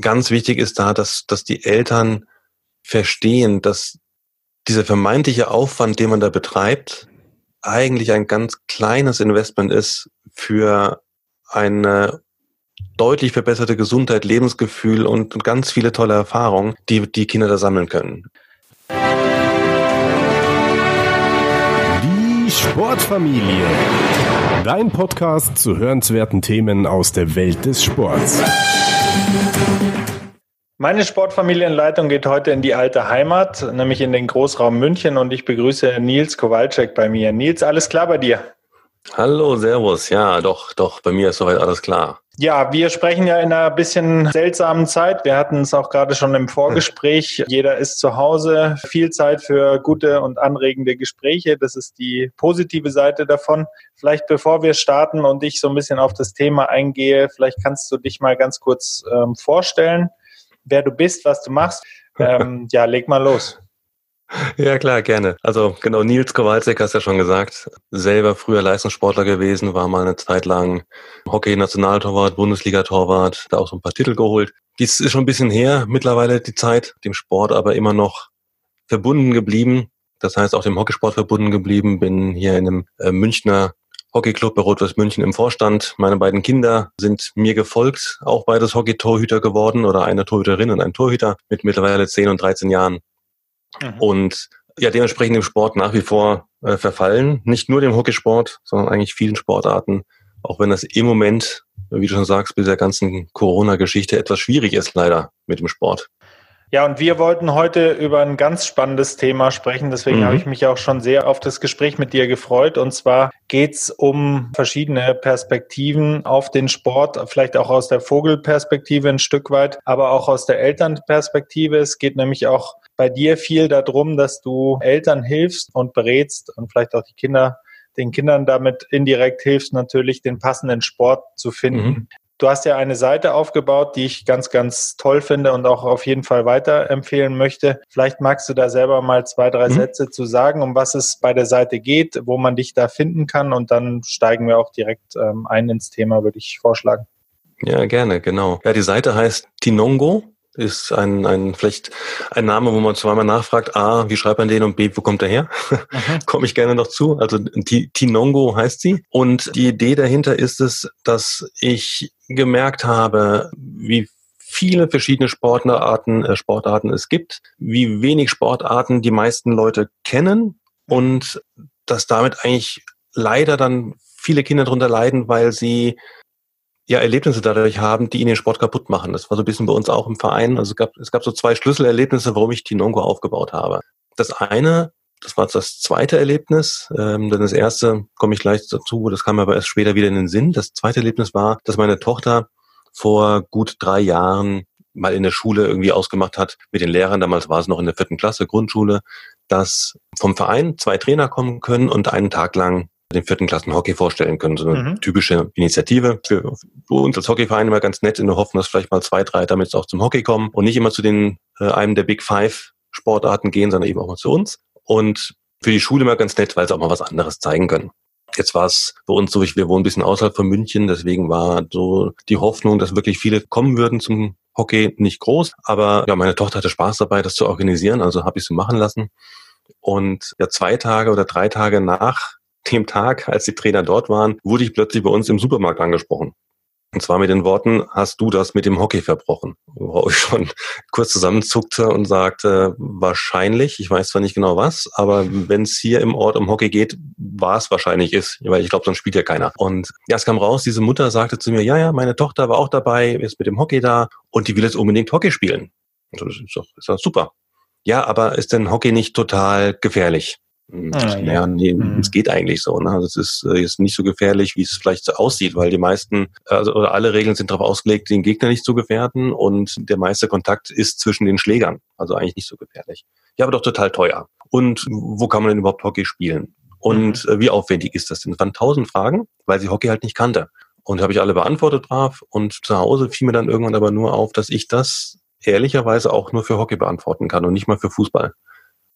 ganz wichtig ist da, dass, dass die Eltern verstehen, dass dieser vermeintliche Aufwand, den man da betreibt, eigentlich ein ganz kleines Investment ist für eine deutlich verbesserte Gesundheit, Lebensgefühl und ganz viele tolle Erfahrungen, die die Kinder da sammeln können. Die Sportfamilie. Dein Podcast zu hörenswerten Themen aus der Welt des Sports. Meine Sportfamilienleitung geht heute in die alte Heimat, nämlich in den Großraum München und ich begrüße Nils Kowalczyk bei mir. Nils, alles klar bei dir? Hallo, Servus. Ja, doch, doch, bei mir ist soweit alles klar. Ja, wir sprechen ja in einer bisschen seltsamen Zeit. Wir hatten es auch gerade schon im Vorgespräch. Jeder ist zu Hause. Viel Zeit für gute und anregende Gespräche. Das ist die positive Seite davon. Vielleicht bevor wir starten und ich so ein bisschen auf das Thema eingehe, vielleicht kannst du dich mal ganz kurz ähm, vorstellen, wer du bist, was du machst. Ähm, ja, leg mal los. Ja, klar, gerne. Also genau, Nils Kowalczyk hast ja schon gesagt, selber früher Leistungssportler gewesen, war mal eine Zeit lang Hockey-Nationaltorwart, Bundesliga-Torwart, da auch so ein paar Titel geholt. Dies ist schon ein bisschen her, mittlerweile die Zeit, dem Sport aber immer noch verbunden geblieben. Das heißt, auch dem Hockeysport verbunden geblieben, bin hier in einem äh, Münchner Hockeyclub bei Rot-Weiß München im Vorstand. Meine beiden Kinder sind mir gefolgt, auch beides Hockey-Torhüter geworden oder eine Torhüterin und ein Torhüter mit mittlerweile 10 und 13 Jahren. Mhm. Und ja, dementsprechend im Sport nach wie vor äh, verfallen. Nicht nur dem Hockeysport, sondern eigentlich vielen Sportarten. Auch wenn das im Moment, wie du schon sagst, bei der ganzen Corona-Geschichte etwas schwierig ist, leider mit dem Sport. Ja, und wir wollten heute über ein ganz spannendes Thema sprechen. Deswegen mhm. habe ich mich auch schon sehr auf das Gespräch mit dir gefreut. Und zwar geht's um verschiedene Perspektiven auf den Sport, vielleicht auch aus der Vogelperspektive ein Stück weit, aber auch aus der Elternperspektive. Es geht nämlich auch bei dir viel darum, dass du Eltern hilfst und berätst und vielleicht auch die Kinder den Kindern damit indirekt hilfst, natürlich den passenden Sport zu finden. Mhm. Du hast ja eine Seite aufgebaut, die ich ganz, ganz toll finde und auch auf jeden Fall weiterempfehlen möchte. Vielleicht magst du da selber mal zwei, drei mhm. Sätze zu sagen, um was es bei der Seite geht, wo man dich da finden kann und dann steigen wir auch direkt ähm, ein ins Thema, würde ich vorschlagen. Ja, gerne, genau. Ja, die Seite heißt Tinongo, ist ein, ein vielleicht ein Name, wo man zweimal nachfragt, A, wie schreibt man den und B, wo kommt er her? Komme ich gerne noch zu. Also Tinongo heißt sie. Und die Idee dahinter ist es, dass ich gemerkt habe, wie viele verschiedene Sportarten, äh, Sportarten es gibt, wie wenig Sportarten die meisten Leute kennen und dass damit eigentlich leider dann viele Kinder darunter leiden, weil sie ja, Erlebnisse dadurch haben, die ihnen den Sport kaputt machen. Das war so ein bisschen bei uns auch im Verein. Also es gab, es gab so zwei Schlüsselerlebnisse, warum ich Tinongo aufgebaut habe. Das eine, das war das zweite Erlebnis, ähm, denn das erste komme ich gleich dazu, das kam aber erst später wieder in den Sinn. Das zweite Erlebnis war, dass meine Tochter vor gut drei Jahren mal in der Schule irgendwie ausgemacht hat mit den Lehrern, damals war es noch in der vierten Klasse, Grundschule, dass vom Verein zwei Trainer kommen können und einen Tag lang den vierten Klassen Hockey vorstellen können. So eine mhm. typische Initiative für, für uns als Hockeyverein immer ganz nett in der Hoffnung, dass vielleicht mal zwei, drei damit auch zum Hockey kommen und nicht immer zu den äh, einem der Big Five Sportarten gehen, sondern eben auch mal zu uns. Und für die Schule immer ganz nett, weil sie auch mal was anderes zeigen können. Jetzt war es bei uns so, wir wohnen ein bisschen außerhalb von München, deswegen war so die Hoffnung, dass wirklich viele kommen würden zum Hockey nicht groß. Aber ja, meine Tochter hatte Spaß dabei, das zu organisieren, also habe ich sie machen lassen. Und ja, zwei Tage oder drei Tage nach dem Tag, als die Trainer dort waren, wurde ich plötzlich bei uns im Supermarkt angesprochen. Und zwar mit den Worten, hast du das mit dem Hockey verbrochen? Wo ich schon kurz zusammenzuckte und sagte, wahrscheinlich, ich weiß zwar nicht genau was, aber wenn es hier im Ort um Hockey geht, war es wahrscheinlich ist, weil ich glaube, sonst spielt ja keiner. Und ja, es kam raus, diese Mutter sagte zu mir, ja, ja, meine Tochter war auch dabei, ist mit dem Hockey da und die will jetzt unbedingt Hockey spielen. Und das ist doch, ist doch super. Ja, aber ist denn Hockey nicht total gefährlich? Ah, ja, ja nee, mhm. es geht eigentlich so. Ne? Also es ist äh, jetzt nicht so gefährlich, wie es vielleicht so aussieht, weil die meisten, also oder alle Regeln sind darauf ausgelegt, den Gegner nicht zu gefährden und der meiste Kontakt ist zwischen den Schlägern. Also eigentlich nicht so gefährlich. Ja, aber doch total teuer. Und wo kann man denn überhaupt Hockey spielen? Und mhm. äh, wie aufwendig ist das denn? Es waren tausend Fragen, weil sie Hockey halt nicht kannte. Und habe ich alle beantwortet brav. Und zu Hause fiel mir dann irgendwann aber nur auf, dass ich das ehrlicherweise auch nur für Hockey beantworten kann und nicht mal für Fußball.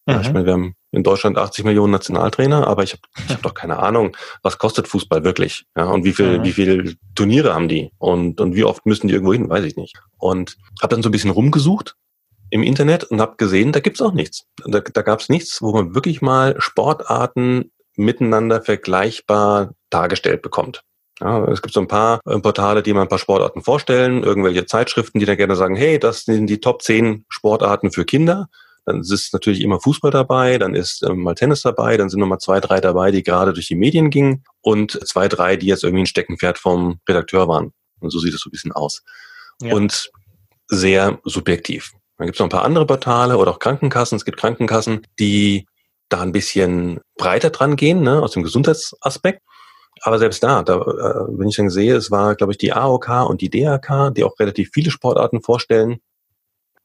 Mhm. Ich meine, wir haben in Deutschland 80 Millionen Nationaltrainer, aber ich habe ich hab doch keine Ahnung, was kostet Fußball wirklich? Ja, und wie viel, mhm. wie viel Turniere haben die? Und, und wie oft müssen die irgendwo hin? Weiß ich nicht. Und habe dann so ein bisschen rumgesucht im Internet und habe gesehen, da gibt's auch nichts. Da, da gab's nichts, wo man wirklich mal Sportarten miteinander vergleichbar dargestellt bekommt. Ja, es gibt so ein paar äh, Portale, die mal ein paar Sportarten vorstellen, irgendwelche Zeitschriften, die dann gerne sagen, hey, das sind die Top 10 Sportarten für Kinder. Dann ist natürlich immer Fußball dabei, dann ist ähm, mal Tennis dabei, dann sind nochmal zwei, drei dabei, die gerade durch die Medien gingen und zwei, drei, die jetzt irgendwie ein Steckenpferd vom Redakteur waren. Und so sieht es so ein bisschen aus. Ja. Und sehr subjektiv. Dann gibt es noch ein paar andere Portale oder auch Krankenkassen. Es gibt Krankenkassen, die da ein bisschen breiter dran gehen, ne, aus dem Gesundheitsaspekt. Aber selbst da, da äh, wenn ich dann sehe, es war, glaube ich, die AOK und die DAK, die auch relativ viele Sportarten vorstellen,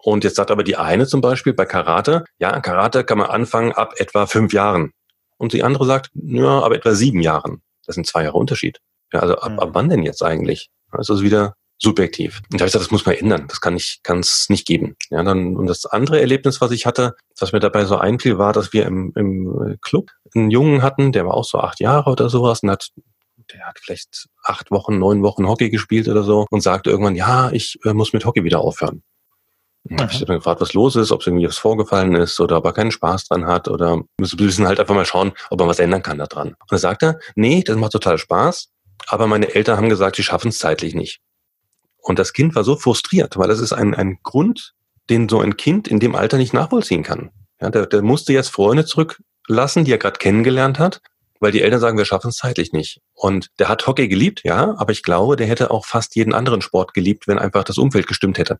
und jetzt sagt aber die eine zum Beispiel bei Karate, ja, Karate kann man anfangen ab etwa fünf Jahren. Und die andere sagt, ja, ab etwa sieben Jahren. Das sind zwei Jahre Unterschied. Ja, also ab, ab mhm. wann denn jetzt eigentlich? Das ist wieder subjektiv. Und da habe ich gesagt, das muss man ändern. Das kann ich, kann es nicht geben. Ja, dann, und das andere Erlebnis, was ich hatte, was mir dabei so einfiel, war, dass wir im, im Club einen Jungen hatten, der war auch so acht Jahre oder sowas und hat der hat vielleicht acht Wochen, neun Wochen Hockey gespielt oder so und sagte irgendwann, ja, ich äh, muss mit Hockey wieder aufhören. Mhm. Hab ich dann gefragt, was los ist, ob es irgendwie was vorgefallen ist oder ob er keinen Spaß dran hat oder müssen müssen halt einfach mal schauen, ob man was ändern kann da dran. Und dann sagt er, nee, das macht total Spaß, aber meine Eltern haben gesagt, sie schaffen es zeitlich nicht. Und das Kind war so frustriert, weil das ist ein, ein Grund, den so ein Kind in dem Alter nicht nachvollziehen kann. Ja, der, der musste jetzt Freunde zurücklassen, die er gerade kennengelernt hat, weil die Eltern sagen, wir schaffen es zeitlich nicht. Und der hat Hockey geliebt, ja, aber ich glaube, der hätte auch fast jeden anderen Sport geliebt, wenn einfach das Umfeld gestimmt hätte.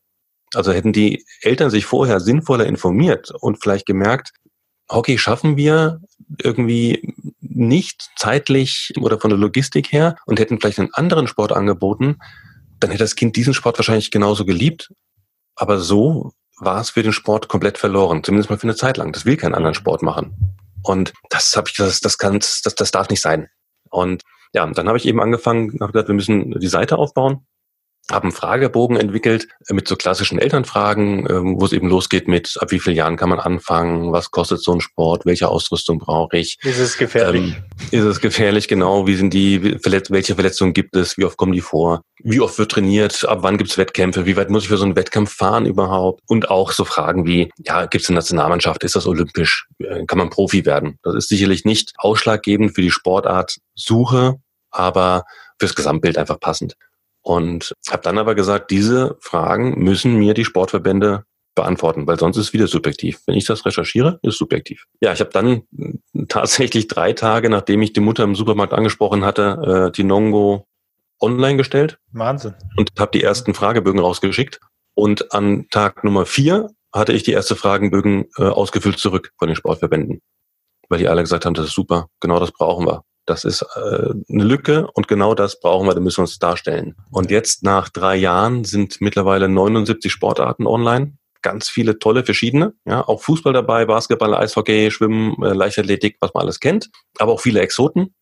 Also hätten die Eltern sich vorher sinnvoller informiert und vielleicht gemerkt, Hockey schaffen wir irgendwie nicht zeitlich oder von der Logistik her und hätten vielleicht einen anderen Sport angeboten, dann hätte das Kind diesen Sport wahrscheinlich genauso geliebt. Aber so war es für den Sport komplett verloren, zumindest mal für eine Zeit lang. Das will keinen anderen Sport machen. Und das habe ich das, das kann, das, das darf nicht sein. Und ja, dann habe ich eben angefangen, habe gesagt, wir müssen die Seite aufbauen habe einen Fragebogen entwickelt äh, mit so klassischen Elternfragen, ähm, wo es eben losgeht mit, ab wie vielen Jahren kann man anfangen, was kostet so ein Sport, welche Ausrüstung brauche ich. Ist es gefährlich? Ähm, ist es gefährlich, genau, wie sind die, welche Verletzungen gibt es, wie oft kommen die vor, wie oft wird trainiert, ab wann gibt es Wettkämpfe, wie weit muss ich für so einen Wettkampf fahren überhaupt und auch so Fragen wie, ja, gibt es eine Nationalmannschaft, ist das olympisch, äh, kann man Profi werden? Das ist sicherlich nicht ausschlaggebend für die Sportart Suche, aber fürs Gesamtbild einfach passend. Und habe dann aber gesagt, diese Fragen müssen mir die Sportverbände beantworten, weil sonst ist es wieder subjektiv. Wenn ich das recherchiere, ist subjektiv. Ja, ich habe dann tatsächlich drei Tage, nachdem ich die Mutter im Supermarkt angesprochen hatte, äh, die Nongo online gestellt. Wahnsinn. Und habe die ersten Fragebögen rausgeschickt. Und an Tag Nummer vier hatte ich die erste Fragebögen äh, ausgefüllt zurück von den Sportverbänden. Weil die alle gesagt haben, das ist super, genau das brauchen wir. Das ist äh, eine Lücke und genau das brauchen wir, da müssen wir uns darstellen. Und jetzt nach drei Jahren sind mittlerweile 79 Sportarten online. Ganz viele tolle verschiedene, ja, auch Fußball dabei, Basketball, Eishockey, Schwimmen, äh, Leichtathletik, was man alles kennt, aber auch viele Exoten.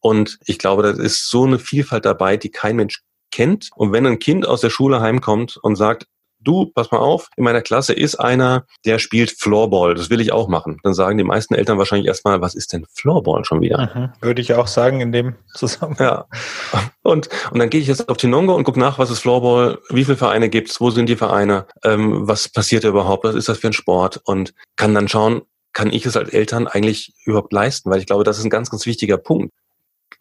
Und ich glaube, da ist so eine Vielfalt dabei, die kein Mensch kennt. Und wenn ein Kind aus der Schule heimkommt und sagt, du, pass mal auf, in meiner Klasse ist einer, der spielt Floorball, das will ich auch machen. Dann sagen die meisten Eltern wahrscheinlich erstmal, was ist denn Floorball schon wieder? Mhm. Würde ich auch sagen in dem Zusammenhang. Ja. Und, und dann gehe ich jetzt auf Tinongo und gucke nach, was ist Floorball, wie viele Vereine gibt's, wo sind die Vereine, ähm, was passiert da überhaupt, was ist das für ein Sport und kann dann schauen, kann ich es als Eltern eigentlich überhaupt leisten? Weil ich glaube, das ist ein ganz, ganz wichtiger Punkt.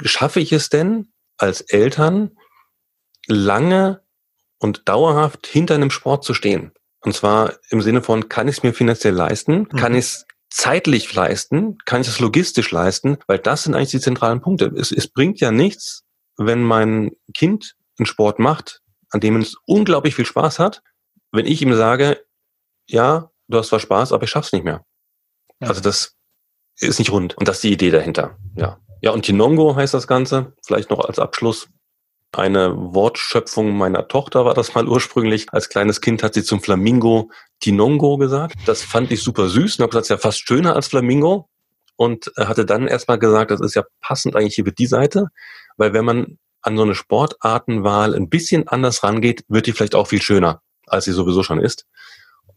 Schaffe ich es denn als Eltern, lange und dauerhaft hinter einem Sport zu stehen. Und zwar im Sinne von, kann ich es mir finanziell leisten? Mhm. Kann ich es zeitlich leisten? Kann ich es logistisch leisten? Weil das sind eigentlich die zentralen Punkte. Es, es bringt ja nichts, wenn mein Kind einen Sport macht, an dem es unglaublich viel Spaß hat, wenn ich ihm sage, ja, du hast zwar Spaß, aber ich schaff's nicht mehr. Ja. Also das ist nicht rund. Und das ist die Idee dahinter. Ja. Ja, und Tinongo heißt das Ganze. Vielleicht noch als Abschluss eine Wortschöpfung meiner Tochter war das mal ursprünglich. Als kleines Kind hat sie zum Flamingo Tinongo gesagt. Das fand ich super süß und habe gesagt, ja fast schöner als Flamingo. Und hatte dann erstmal gesagt, das ist ja passend eigentlich hier für die Seite, weil wenn man an so eine Sportartenwahl ein bisschen anders rangeht, wird die vielleicht auch viel schöner, als sie sowieso schon ist.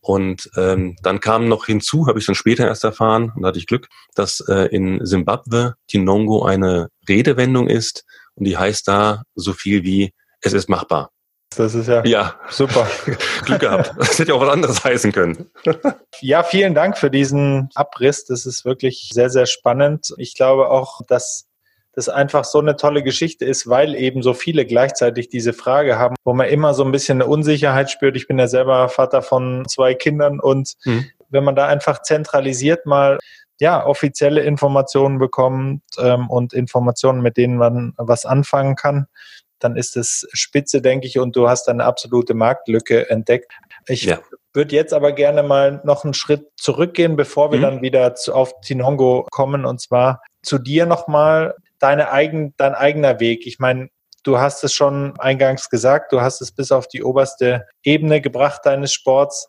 Und ähm, dann kam noch hinzu, habe ich dann später erst erfahren, und da hatte ich Glück, dass äh, in Simbabwe Tinongo eine Redewendung ist und die heißt da so viel wie es ist machbar. Das ist ja, ja. super. Glück gehabt. Das hätte ja auch was anderes heißen können. ja, vielen Dank für diesen Abriss. Das ist wirklich sehr, sehr spannend. Ich glaube auch, dass das einfach so eine tolle Geschichte ist, weil eben so viele gleichzeitig diese Frage haben, wo man immer so ein bisschen eine Unsicherheit spürt. Ich bin ja selber Vater von zwei Kindern und mhm. wenn man da einfach zentralisiert mal ja, offizielle Informationen bekommt ähm, und Informationen, mit denen man was anfangen kann, dann ist es spitze, denke ich, und du hast eine absolute Marktlücke entdeckt. Ich ja. würde jetzt aber gerne mal noch einen Schritt zurückgehen, bevor wir mhm. dann wieder zu, auf Tinongo kommen, und zwar zu dir nochmal deine eigen, dein eigener Weg. Ich meine, du hast es schon eingangs gesagt, du hast es bis auf die oberste Ebene gebracht deines Sports.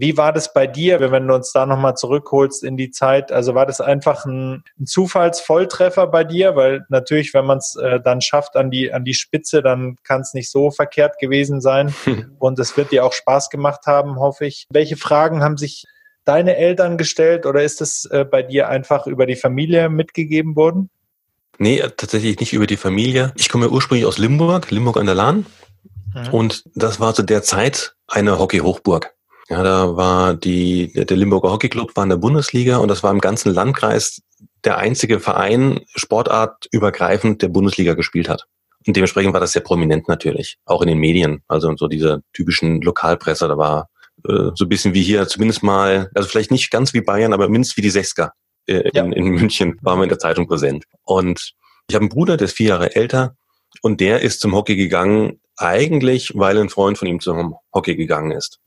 Wie war das bei dir, wenn du uns da nochmal zurückholst in die Zeit? Also war das einfach ein, ein Zufallsvolltreffer bei dir? Weil natürlich, wenn man es äh, dann schafft an die, an die Spitze, dann kann es nicht so verkehrt gewesen sein. Und es wird dir auch Spaß gemacht haben, hoffe ich. Welche Fragen haben sich deine Eltern gestellt oder ist es äh, bei dir einfach über die Familie mitgegeben worden? Nee, tatsächlich nicht über die Familie. Ich komme ursprünglich aus Limburg, Limburg an der Lahn. Mhm. Und das war zu der Zeit eine Hockey-Hochburg. Ja, da war die, der Limburger Hockey Club war in der Bundesliga und das war im ganzen Landkreis der einzige Verein sportartübergreifend, der Bundesliga gespielt hat. Und dementsprechend war das sehr prominent natürlich, auch in den Medien. Also so diese typischen Lokalpresse, da war äh, so ein bisschen wie hier, zumindest mal, also vielleicht nicht ganz wie Bayern, aber mindestens wie die Sechsker äh, in, ja. in München, waren wir in der Zeitung präsent. Und ich habe einen Bruder, der ist vier Jahre älter und der ist zum Hockey gegangen, eigentlich, weil ein Freund von ihm zum Hockey gegangen ist.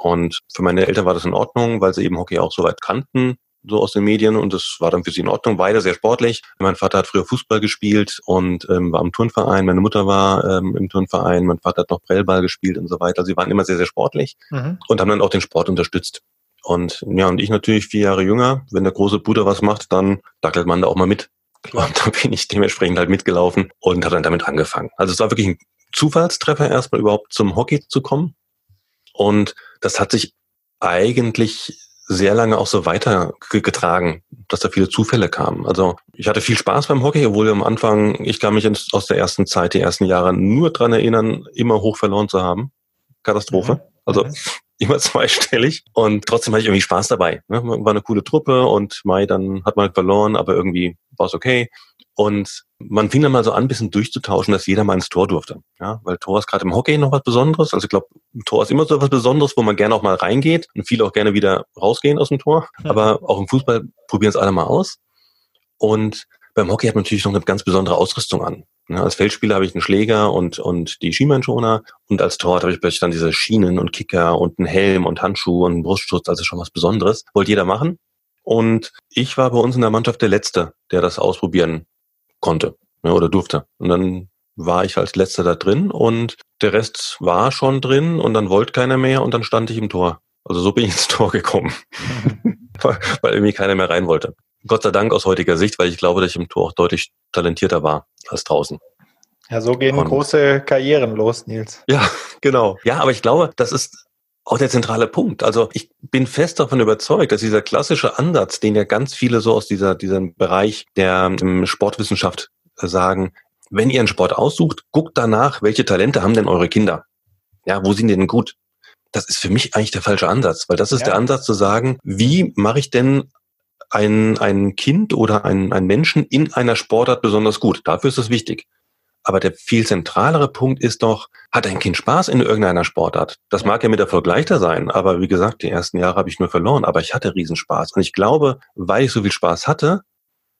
Und für meine Eltern war das in Ordnung, weil sie eben Hockey auch so weit kannten, so aus den Medien. Und das war dann für sie in Ordnung. Beide sehr sportlich. Mein Vater hat früher Fußball gespielt und ähm, war im Turnverein. Meine Mutter war ähm, im Turnverein. Mein Vater hat noch Prellball gespielt und so weiter. Sie waren immer sehr, sehr sportlich mhm. und haben dann auch den Sport unterstützt. Und ja, und ich natürlich vier Jahre jünger. Wenn der große Bruder was macht, dann dackelt man da auch mal mit. Und da bin ich dementsprechend halt mitgelaufen und habe dann damit angefangen. Also es war wirklich ein Zufallstreffer, erstmal überhaupt zum Hockey zu kommen. Und das hat sich eigentlich sehr lange auch so weitergetragen, dass da viele Zufälle kamen. Also ich hatte viel Spaß beim Hockey, obwohl am Anfang, ich kann mich aus der ersten Zeit, die ersten Jahre nur dran erinnern, immer hoch verloren zu haben. Katastrophe. Mhm. Also mhm. immer zweistellig. Und trotzdem hatte ich irgendwie Spaß dabei. Ne? War eine coole Truppe und Mai, dann hat man verloren, aber irgendwie war es okay. Und man fing dann mal so an, ein bisschen durchzutauschen, dass jeder mal ins Tor durfte. Ja, weil Tor ist gerade im Hockey noch was Besonderes. Also ich glaube, Tor ist immer so was Besonderes, wo man gerne auch mal reingeht und viele auch gerne wieder rausgehen aus dem Tor. Mhm. Aber auch im Fußball probieren es alle mal aus. Und beim Hockey hat man natürlich noch eine ganz besondere Ausrüstung an. Ja, als Feldspieler habe ich einen Schläger und, und die Schienbeinschoner und als Torwart habe ich plötzlich dann diese Schienen und Kicker und einen Helm und Handschuhe und einen Brustschutz, also schon was Besonderes. Wollte jeder machen. Und ich war bei uns in der Mannschaft der Letzte, der das ausprobieren konnte ne, oder durfte. Und dann war ich als letzter da drin und der Rest war schon drin und dann wollte keiner mehr und dann stand ich im Tor. Also so bin ich ins Tor gekommen, weil irgendwie keiner mehr rein wollte. Gott sei Dank aus heutiger Sicht, weil ich glaube, dass ich im Tor auch deutlich talentierter war als draußen. Ja, so gehen und, große Karrieren los, Nils. Ja, genau. Ja, aber ich glaube, das ist auch der zentrale Punkt. Also ich bin fest davon überzeugt, dass dieser klassische Ansatz, den ja ganz viele so aus dieser, diesem Bereich der um, Sportwissenschaft sagen, wenn ihr einen Sport aussucht, guckt danach, welche Talente haben denn eure Kinder? Ja, wo sind die denn gut? Das ist für mich eigentlich der falsche Ansatz, weil das ist ja. der Ansatz zu sagen, wie mache ich denn ein, ein Kind oder ein, ein Menschen in einer Sportart besonders gut? Dafür ist es wichtig. Aber der viel zentralere Punkt ist doch, hat ein Kind Spaß in irgendeiner Sportart? Das mag ja mit Erfolg leichter sein, aber wie gesagt, die ersten Jahre habe ich nur verloren, aber ich hatte Riesenspaß. Und ich glaube, weil ich so viel Spaß hatte,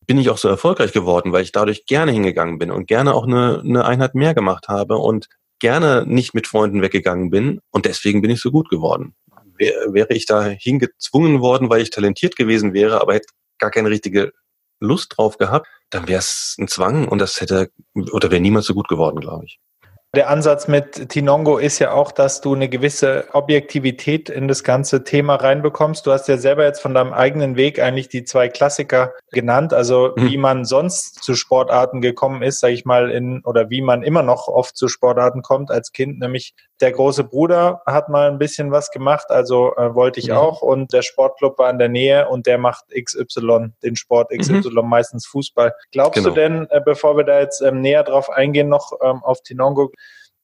bin ich auch so erfolgreich geworden, weil ich dadurch gerne hingegangen bin und gerne auch eine, eine Einheit mehr gemacht habe und gerne nicht mit Freunden weggegangen bin. Und deswegen bin ich so gut geworden. Wäre ich da hingezwungen worden, weil ich talentiert gewesen wäre, aber hätte gar keine richtige Lust drauf gehabt, dann wäre es ein Zwang und das hätte oder wäre niemals so gut geworden, glaube ich. Der Ansatz mit Tinongo ist ja auch, dass du eine gewisse Objektivität in das ganze Thema reinbekommst. Du hast ja selber jetzt von deinem eigenen Weg eigentlich die zwei Klassiker genannt, also mhm. wie man sonst zu Sportarten gekommen ist, sage ich mal, in oder wie man immer noch oft zu Sportarten kommt als Kind, nämlich der große Bruder hat mal ein bisschen was gemacht, also äh, wollte ich mhm. auch und der Sportclub war in der Nähe und der macht XY, den Sport XY, mhm. meistens Fußball. Glaubst genau. du denn, äh, bevor wir da jetzt ähm, näher drauf eingehen, noch ähm, auf Tinongo,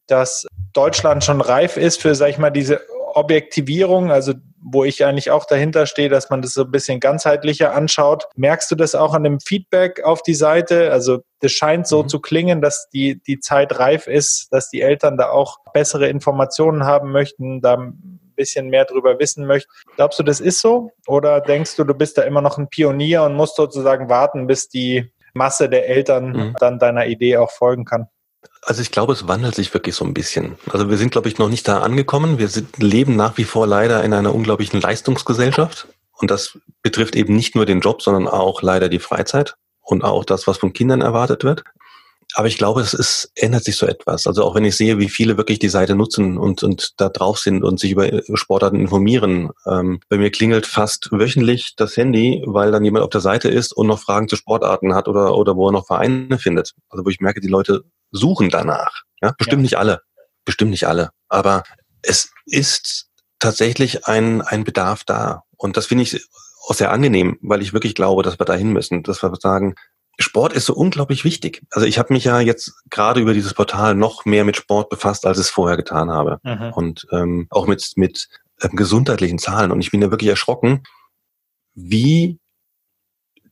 dass Deutschland schon reif ist für, sag ich mal, diese Objektivierung, also wo ich eigentlich auch dahinter stehe, dass man das so ein bisschen ganzheitlicher anschaut. Merkst du das auch an dem Feedback auf die Seite? Also das scheint so mhm. zu klingen, dass die, die Zeit reif ist, dass die Eltern da auch bessere Informationen haben möchten, da ein bisschen mehr drüber wissen möchten. Glaubst du, das ist so? Oder denkst du, du bist da immer noch ein Pionier und musst sozusagen warten, bis die Masse der Eltern mhm. dann deiner Idee auch folgen kann? Also ich glaube, es wandelt sich wirklich so ein bisschen. Also wir sind, glaube ich, noch nicht da angekommen. Wir sind, leben nach wie vor leider in einer unglaublichen Leistungsgesellschaft. Und das betrifft eben nicht nur den Job, sondern auch leider die Freizeit und auch das, was von Kindern erwartet wird. Aber ich glaube, es ist, ändert sich so etwas. Also auch wenn ich sehe, wie viele wirklich die Seite nutzen und, und da drauf sind und sich über Sportarten informieren. Ähm, bei mir klingelt fast wöchentlich das Handy, weil dann jemand auf der Seite ist und noch Fragen zu Sportarten hat oder, oder wo er noch Vereine findet. Also wo ich merke, die Leute suchen danach. Ja, bestimmt ja. nicht alle. Bestimmt nicht alle. Aber es ist tatsächlich ein, ein Bedarf da. Und das finde ich auch sehr angenehm, weil ich wirklich glaube, dass wir dahin müssen, dass wir sagen, Sport ist so unglaublich wichtig. Also ich habe mich ja jetzt gerade über dieses Portal noch mehr mit Sport befasst, als ich es vorher getan habe. Mhm. Und ähm, auch mit, mit ähm, gesundheitlichen Zahlen. Und ich bin ja wirklich erschrocken, wie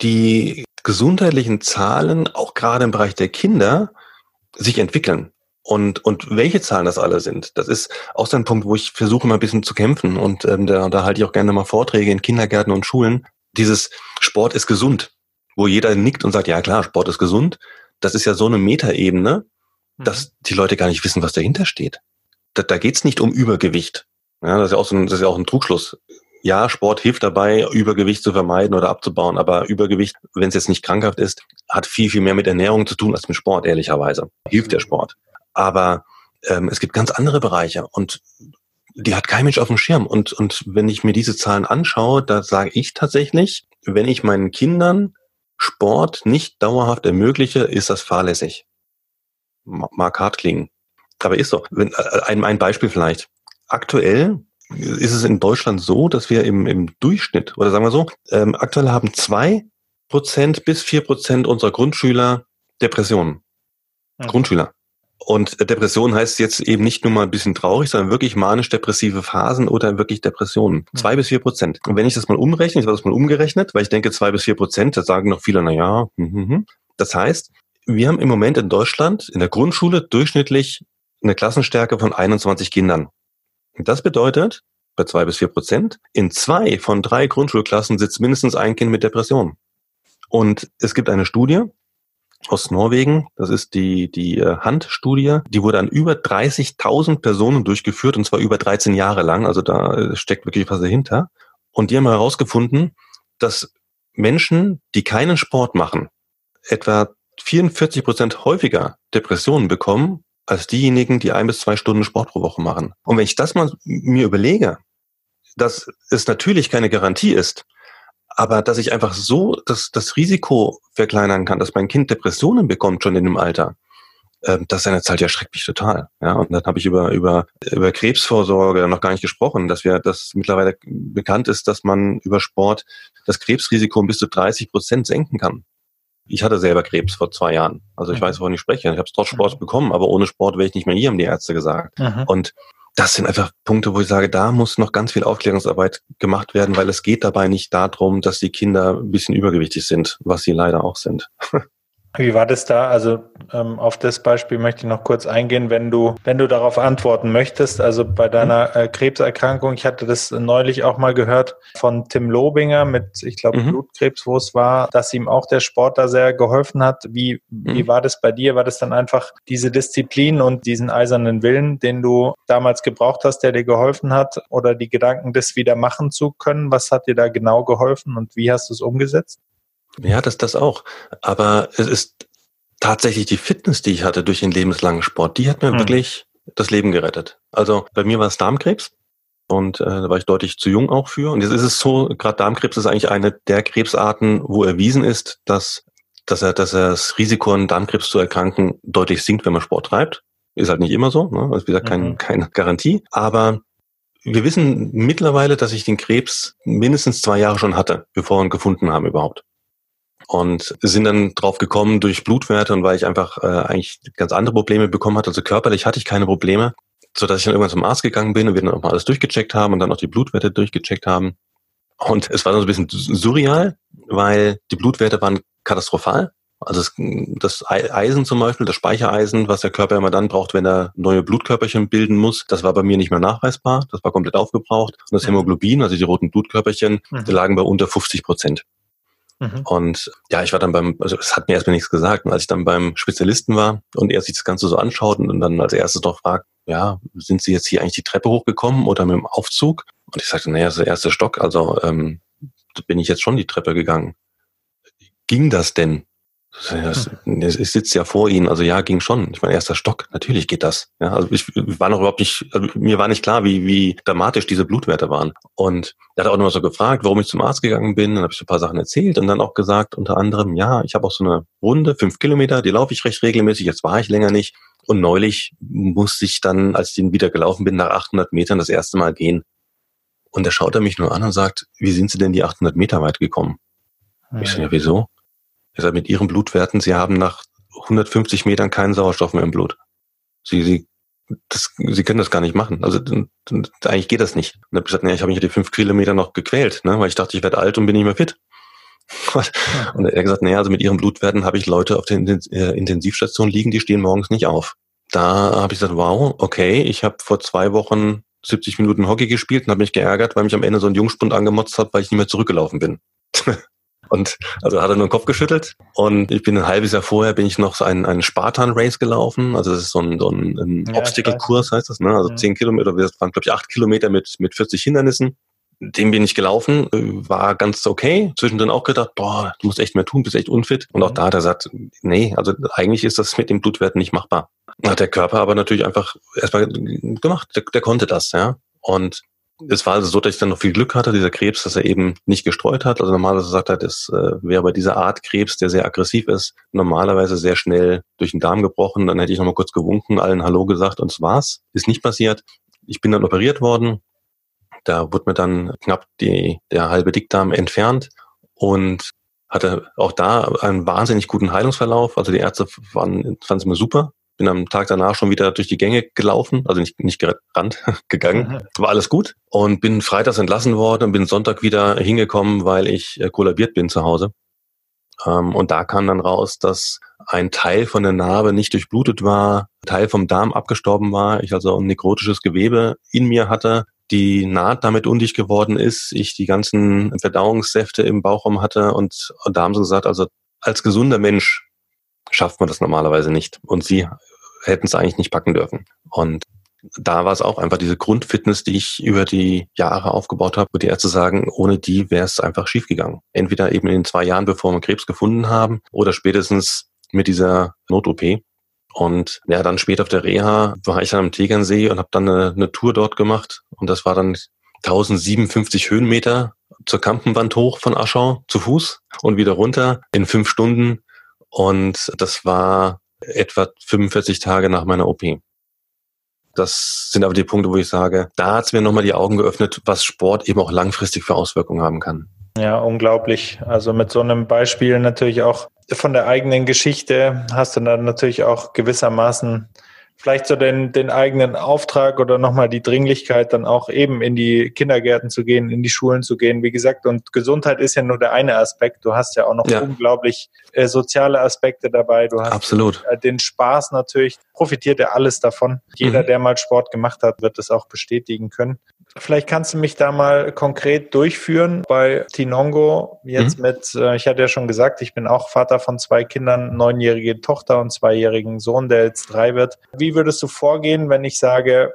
die gesundheitlichen Zahlen, auch gerade im Bereich der Kinder, sich entwickeln. Und, und welche Zahlen das alle sind, das ist auch so ein Punkt, wo ich versuche mal ein bisschen zu kämpfen. Und ähm, da, da halte ich auch gerne mal Vorträge in Kindergärten und Schulen. Dieses Sport ist gesund, wo jeder nickt und sagt, ja klar, Sport ist gesund. Das ist ja so eine Metaebene, mhm. dass die Leute gar nicht wissen, was dahinter steht. Da, da geht's nicht um Übergewicht. Ja, das ist ja auch so ein, das ist ja auch ein Trugschluss ja, Sport hilft dabei, Übergewicht zu vermeiden oder abzubauen, aber Übergewicht, wenn es jetzt nicht krankhaft ist, hat viel, viel mehr mit Ernährung zu tun als mit Sport, ehrlicherweise. Hilft der Sport. Aber ähm, es gibt ganz andere Bereiche und die hat kein Mensch auf dem Schirm. Und, und wenn ich mir diese Zahlen anschaue, da sage ich tatsächlich, wenn ich meinen Kindern Sport nicht dauerhaft ermögliche, ist das fahrlässig. Mag hart klingen. Aber ist so. Wenn, äh, ein, ein Beispiel vielleicht. Aktuell ist es in Deutschland so, dass wir im, im Durchschnitt, oder sagen wir so, ähm, aktuell haben zwei Prozent bis vier Prozent unserer Grundschüler Depressionen. Mhm. Grundschüler. Und Depression heißt jetzt eben nicht nur mal ein bisschen traurig, sondern wirklich manisch-depressive Phasen oder wirklich Depressionen. Mhm. Zwei bis vier Prozent. Und wenn ich das mal umrechne, ich habe das mal umgerechnet, weil ich denke zwei bis vier Prozent, da sagen noch viele, na ja, hm, hm, hm. das heißt, wir haben im Moment in Deutschland in der Grundschule durchschnittlich eine Klassenstärke von 21 Kindern. Das bedeutet, bei zwei bis vier Prozent, in zwei von drei Grundschulklassen sitzt mindestens ein Kind mit Depression. Und es gibt eine Studie aus Norwegen, das ist die, die äh, Handstudie, die wurde an über 30.000 Personen durchgeführt und zwar über 13 Jahre lang, also da äh, steckt wirklich was dahinter. Und die haben herausgefunden, dass Menschen, die keinen Sport machen, etwa 44 Prozent häufiger Depressionen bekommen als diejenigen, die ein bis zwei Stunden Sport pro Woche machen. Und wenn ich das mal mir überlege, dass es natürlich keine Garantie ist, aber dass ich einfach so das, das Risiko verkleinern kann, dass mein Kind Depressionen bekommt schon in dem Alter, äh, das seinerzeit ja schreckt mich total. Ja, und dann habe ich über, über, über Krebsvorsorge noch gar nicht gesprochen, dass wir, dass mittlerweile bekannt ist, dass man über Sport das Krebsrisiko um bis zu 30 Prozent senken kann. Ich hatte selber Krebs vor zwei Jahren. Also ich mhm. weiß, wovon ich spreche. Ich habe es trotz Sport mhm. bekommen, aber ohne Sport wäre ich nicht mehr hier, haben die Ärzte gesagt. Mhm. Und das sind einfach Punkte, wo ich sage, da muss noch ganz viel Aufklärungsarbeit gemacht werden, weil es geht dabei nicht darum, dass die Kinder ein bisschen übergewichtig sind, was sie leider auch sind. Wie war das da? Also ähm, auf das Beispiel möchte ich noch kurz eingehen, wenn du, wenn du darauf antworten möchtest. Also bei deiner mhm. äh, Krebserkrankung, ich hatte das neulich auch mal gehört von Tim Lobinger mit, ich glaube, mhm. Blutkrebs, wo es war, dass ihm auch der Sport da sehr geholfen hat. Wie, mhm. wie war das bei dir? War das dann einfach diese Disziplin und diesen eisernen Willen, den du damals gebraucht hast, der dir geholfen hat? Oder die Gedanken, das wieder machen zu können? Was hat dir da genau geholfen und wie hast du es umgesetzt? Ja, das, das auch. Aber es ist tatsächlich die Fitness, die ich hatte durch den lebenslangen Sport, die hat mir mhm. wirklich das Leben gerettet. Also bei mir war es Darmkrebs und äh, da war ich deutlich zu jung auch für. Und jetzt ist es so, gerade Darmkrebs ist eigentlich eine der Krebsarten, wo erwiesen ist, dass, dass, er, dass er das Risiko, an Darmkrebs zu erkranken, deutlich sinkt, wenn man Sport treibt. Ist halt nicht immer so, ne? Also wie gesagt, kein, mhm. keine Garantie. Aber wir wissen mittlerweile, dass ich den Krebs mindestens zwei Jahre schon hatte, bevor wir ihn gefunden haben überhaupt. Und sind dann drauf gekommen durch Blutwerte und weil ich einfach äh, eigentlich ganz andere Probleme bekommen hatte. Also körperlich hatte ich keine Probleme, so dass ich dann irgendwann zum Arzt gegangen bin und wir dann auch mal alles durchgecheckt haben und dann auch die Blutwerte durchgecheckt haben. Und es war dann so ein bisschen surreal, weil die Blutwerte waren katastrophal. Also das, Eisen zum Beispiel, das Speichereisen, was der Körper immer dann braucht, wenn er neue Blutkörperchen bilden muss, das war bei mir nicht mehr nachweisbar. Das war komplett aufgebraucht. Und das Hämoglobin, also die roten Blutkörperchen, mhm. die lagen bei unter 50 Prozent. Mhm. Und ja, ich war dann beim, also es hat mir erstmal nichts gesagt. Und als ich dann beim Spezialisten war und er sich das Ganze so anschaut und dann als erstes noch fragt, ja, sind Sie jetzt hier eigentlich die Treppe hochgekommen oder mit dem Aufzug? Und ich sagte, naja, das ist der erste Stock, also ähm, bin ich jetzt schon die Treppe gegangen. Ging das denn? Ich sitze ja vor Ihnen, also ja, ging schon. Ich meine, erster Stock, natürlich geht das. Ja, also ich war noch überhaupt nicht, also mir war nicht klar, wie, wie dramatisch diese Blutwerte waren. Und er hat auch nochmal so gefragt, warum ich zum Arzt gegangen bin. Dann habe ich so ein paar Sachen erzählt und dann auch gesagt, unter anderem, ja, ich habe auch so eine Runde, fünf Kilometer, die laufe ich recht regelmäßig, jetzt war ich länger nicht. Und neulich musste ich dann, als ich den wieder gelaufen bin, nach 800 Metern das erste Mal gehen. Und da schaut er mich nur an und sagt, wie sind Sie denn die 800 Meter weit gekommen? Ich so, ja, wieso? Er sagt, mit Ihren Blutwerten, Sie haben nach 150 Metern keinen Sauerstoff mehr im Blut. Sie, Sie, das, Sie können das gar nicht machen. Also eigentlich geht das nicht. Und habe ich gesagt, nee, ich habe mich die fünf Kilometer noch gequält, ne, weil ich dachte, ich werde alt und bin nicht mehr fit. Und er hat gesagt, naja, also mit ihren Blutwerten habe ich Leute auf der äh, Intensivstation liegen, die stehen morgens nicht auf. Da habe ich gesagt, wow, okay, ich habe vor zwei Wochen 70 Minuten Hockey gespielt und habe mich geärgert, weil mich am Ende so ein Jungspund angemotzt hat, weil ich nicht mehr zurückgelaufen bin. Und also hat er nur den Kopf geschüttelt. Und ich bin ein halbes Jahr vorher bin ich noch so einen, einen Spartan-Race gelaufen. Also das ist so ein, so ein, ein ja, Obstacle-Kurs, heißt das, ne? Also mhm. 10 Kilometer, das waren, glaube ich, 8 Kilometer mit, mit 40 Hindernissen. Dem bin ich gelaufen, war ganz okay. Zwischendrin auch gedacht, boah, du musst echt mehr tun, bist echt unfit. Und auch mhm. da hat er gesagt, nee, also eigentlich ist das mit dem Blutwert nicht machbar. Hat der Körper aber natürlich einfach erstmal gemacht. Der, der konnte das, ja. Und es war also so, dass ich dann noch viel Glück hatte, dieser Krebs, dass er eben nicht gestreut hat. Also normalerweise sagt er, das äh, wäre bei dieser Art Krebs, der sehr aggressiv ist, normalerweise sehr schnell durch den Darm gebrochen. Dann hätte ich nochmal kurz gewunken, allen Hallo gesagt und es war's. Ist nicht passiert. Ich bin dann operiert worden. Da wurde mir dann knapp die, der halbe Dickdarm entfernt und hatte auch da einen wahnsinnig guten Heilungsverlauf. Also die Ärzte fanden es mir super bin am Tag danach schon wieder durch die Gänge gelaufen, also nicht, nicht gerannt, gegangen. War alles gut. Und bin freitags entlassen worden und bin Sonntag wieder hingekommen, weil ich äh, kollabiert bin zu Hause. Ähm, und da kam dann raus, dass ein Teil von der Narbe nicht durchblutet war, Teil vom Darm abgestorben war, ich also ein nekrotisches Gewebe in mir hatte, die Naht damit undicht geworden ist, ich die ganzen Verdauungssäfte im Bauchraum hatte und, und da haben sie gesagt, also als gesunder Mensch schafft man das normalerweise nicht. Und sie hätten es eigentlich nicht packen dürfen. Und da war es auch einfach diese Grundfitness, die ich über die Jahre aufgebaut habe, wo die Ärzte sagen, ohne die wäre es einfach schiefgegangen. Entweder eben in den zwei Jahren, bevor wir Krebs gefunden haben, oder spätestens mit dieser Not-OP. Und ja, dann später auf der Reha war ich dann am Tegernsee und habe dann eine, eine Tour dort gemacht. Und das war dann 1057 Höhenmeter zur Kampenwand hoch von Aschau zu Fuß und wieder runter in fünf Stunden und das war etwa 45 Tage nach meiner OP. Das sind aber die Punkte, wo ich sage, da hat es mir nochmal die Augen geöffnet, was Sport eben auch langfristig für Auswirkungen haben kann. Ja, unglaublich. Also mit so einem Beispiel natürlich auch von der eigenen Geschichte hast du dann natürlich auch gewissermaßen vielleicht so den, den eigenen Auftrag oder nochmal die Dringlichkeit, dann auch eben in die Kindergärten zu gehen, in die Schulen zu gehen. Wie gesagt, und Gesundheit ist ja nur der eine Aspekt. Du hast ja auch noch ja. unglaublich äh, soziale Aspekte dabei. Du hast Absolut. Äh, den Spaß natürlich, profitiert ja alles davon. Jeder, mhm. der mal Sport gemacht hat, wird das auch bestätigen können. Vielleicht kannst du mich da mal konkret durchführen bei Tinongo. Jetzt mhm. mit, äh, ich hatte ja schon gesagt, ich bin auch Vater von zwei Kindern, neunjährige Tochter und zweijährigen Sohn, der jetzt drei wird. Wie würdest du vorgehen, wenn ich sage,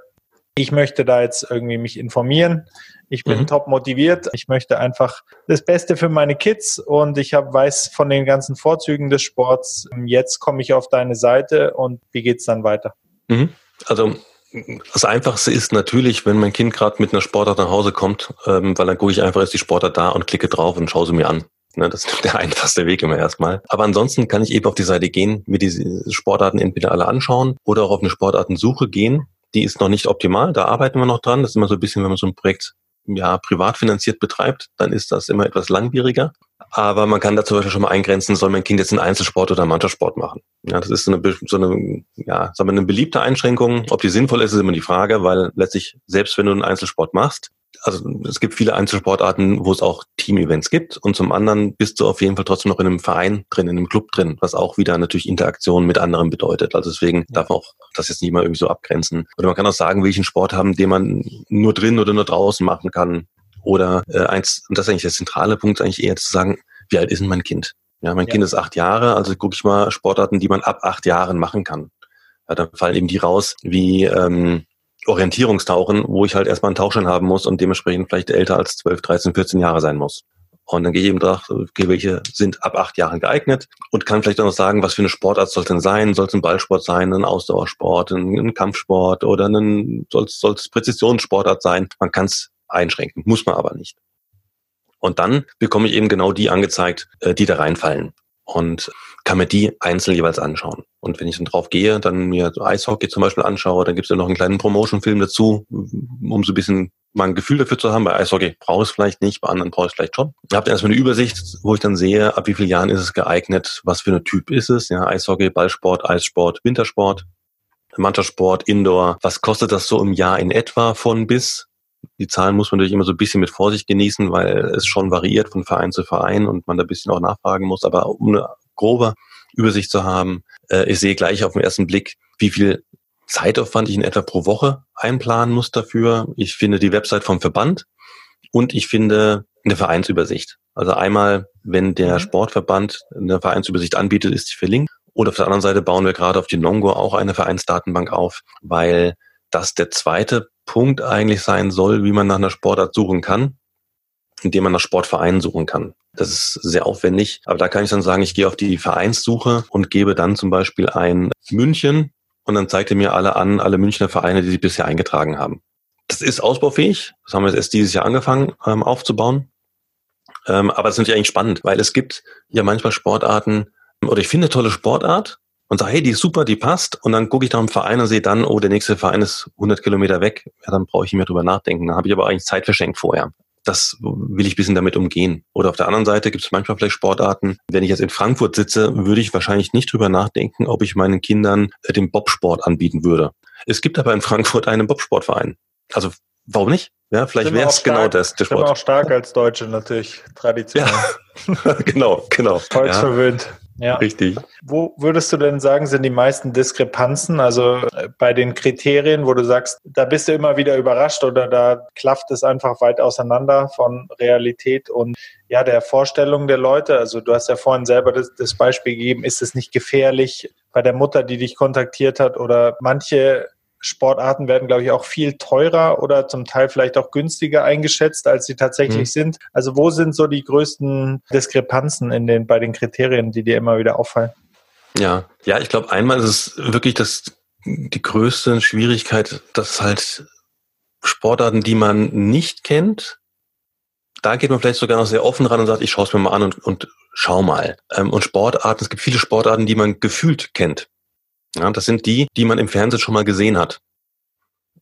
ich möchte da jetzt irgendwie mich informieren. Ich bin mhm. top motiviert. Ich möchte einfach das Beste für meine Kids und ich hab, weiß von den ganzen Vorzügen des Sports. Jetzt komme ich auf deine Seite und wie geht's dann weiter? Mhm. Also das Einfachste ist natürlich, wenn mein Kind gerade mit einer Sportart nach Hause kommt, ähm, weil dann gucke ich einfach, ist die Sportart da und klicke drauf und schaue sie mir an. Ne, das ist der einfachste Weg immer erstmal. Aber ansonsten kann ich eben auf die Seite gehen, mir diese Sportarten entweder alle anschauen oder auch auf eine Sportartensuche gehen. Die ist noch nicht optimal, da arbeiten wir noch dran. Das ist immer so ein bisschen, wenn man so ein Projekt ja, privat finanziert betreibt, dann ist das immer etwas langwieriger. Aber man kann da zum Beispiel schon mal eingrenzen, soll mein Kind jetzt einen Einzelsport oder einen Mannschaftssport machen? Ja, das ist so eine, so eine, ja, sagen wir, eine beliebte Einschränkung. Ob die sinnvoll ist, ist immer die Frage, weil letztlich, selbst wenn du einen Einzelsport machst, also es gibt viele Einzelsportarten, wo es auch Team-Events gibt und zum anderen bist du auf jeden Fall trotzdem noch in einem Verein drin, in einem Club drin, was auch wieder natürlich Interaktion mit anderen bedeutet. Also deswegen darf man auch das jetzt nicht mal irgendwie so abgrenzen. Oder man kann auch sagen, einen Sport haben, den man nur drin oder nur draußen machen kann. Oder äh, eins, und das ist eigentlich der zentrale Punkt, eigentlich eher zu sagen, wie alt ist denn mein Kind? Ja, mein ja. Kind ist acht Jahre, also gucke ich mal Sportarten, die man ab acht Jahren machen kann. Ja, dann fallen eben die raus, wie ähm, Orientierungstauchen, wo ich halt erstmal einen Tauchschein haben muss und dementsprechend vielleicht älter als 12, 13, 14 Jahre sein muss. Und dann gehe ich eben drauf, okay, welche sind ab acht Jahren geeignet und kann vielleicht auch noch sagen, was für eine Sportart soll es denn sein? Soll es ein Ballsport sein, ein Ausdauersport, ein, ein Kampfsport oder ein, soll es Präzisionssportart sein? Man kann es einschränken, muss man aber nicht. Und dann bekomme ich eben genau die angezeigt, äh, die da reinfallen und kann mir die einzeln jeweils anschauen. Und wenn ich dann drauf gehe, dann mir Eishockey zum Beispiel anschaue, dann gibt es ja noch einen kleinen Promotion-Film dazu, um so ein bisschen mal ein Gefühl dafür zu haben. Bei Eishockey brauche ich es vielleicht nicht, bei anderen brauche ich vielleicht schon. Ich habe erstmal eine Übersicht, wo ich dann sehe, ab wie vielen Jahren ist es geeignet, was für ein Typ ist es. Ja, Eishockey, Ballsport, Eissport, Wintersport, Mannschaftssport, Indoor. Was kostet das so im Jahr in etwa von bis? Die Zahlen muss man natürlich immer so ein bisschen mit Vorsicht genießen, weil es schon variiert von Verein zu Verein und man da ein bisschen auch nachfragen muss. Aber um eine grobe Übersicht zu haben, äh, ich sehe gleich auf den ersten Blick, wie viel Zeitaufwand ich in etwa pro Woche einplanen muss dafür. Ich finde die Website vom Verband und ich finde eine Vereinsübersicht. Also einmal, wenn der mhm. Sportverband eine Vereinsübersicht anbietet, ist sie verlinkt. Und auf der anderen Seite bauen wir gerade auf die Nongo auch eine Vereinsdatenbank auf, weil das der zweite Punkt eigentlich sein soll, wie man nach einer Sportart suchen kann, indem man nach Sportvereinen suchen kann. Das ist sehr aufwendig, aber da kann ich dann sagen, ich gehe auf die Vereinssuche und gebe dann zum Beispiel ein München und dann zeigt er mir alle an, alle Münchner Vereine, die sich bisher eingetragen haben. Das ist ausbaufähig. Das haben wir erst dieses Jahr angefangen ähm, aufzubauen. Ähm, aber das ist natürlich eigentlich spannend, weil es gibt ja manchmal Sportarten, oder ich finde eine tolle Sportart und sage, hey, die ist super, die passt. Und dann gucke ich nach dem Verein und sehe dann, oh, der nächste Verein ist 100 Kilometer weg. Ja, dann brauche ich nicht mehr drüber nachdenken. Dann habe ich aber eigentlich Zeit verschenkt vorher das will ich bisschen damit umgehen. Oder auf der anderen Seite gibt es manchmal vielleicht Sportarten. Wenn ich jetzt in Frankfurt sitze, würde ich wahrscheinlich nicht drüber nachdenken, ob ich meinen Kindern äh, den Bobsport anbieten würde. Es gibt aber in Frankfurt einen Bobsportverein. Also warum nicht? Ja, vielleicht wäre es genau das, der Sport. Sind wir auch stark als Deutsche natürlich, traditionell. Ja. genau, genau. Volksverwöhnt. Ja. Ja. Richtig. Wo würdest du denn sagen, sind die meisten Diskrepanzen? Also äh, bei den Kriterien, wo du sagst, da bist du immer wieder überrascht oder da klafft es einfach weit auseinander von Realität und ja, der Vorstellung der Leute. Also du hast ja vorhin selber das, das Beispiel gegeben, ist es nicht gefährlich bei der Mutter, die dich kontaktiert hat oder manche Sportarten werden, glaube ich, auch viel teurer oder zum Teil vielleicht auch günstiger eingeschätzt, als sie tatsächlich mhm. sind. Also wo sind so die größten Diskrepanzen in den, bei den Kriterien, die dir immer wieder auffallen? Ja, ja, ich glaube, einmal ist es wirklich das, die größte Schwierigkeit, dass halt Sportarten, die man nicht kennt, da geht man vielleicht sogar noch sehr offen ran und sagt, ich schaue es mir mal an und, und schau mal. Ähm, und Sportarten, es gibt viele Sportarten, die man gefühlt kennt. Ja, das sind die, die man im Fernsehen schon mal gesehen hat.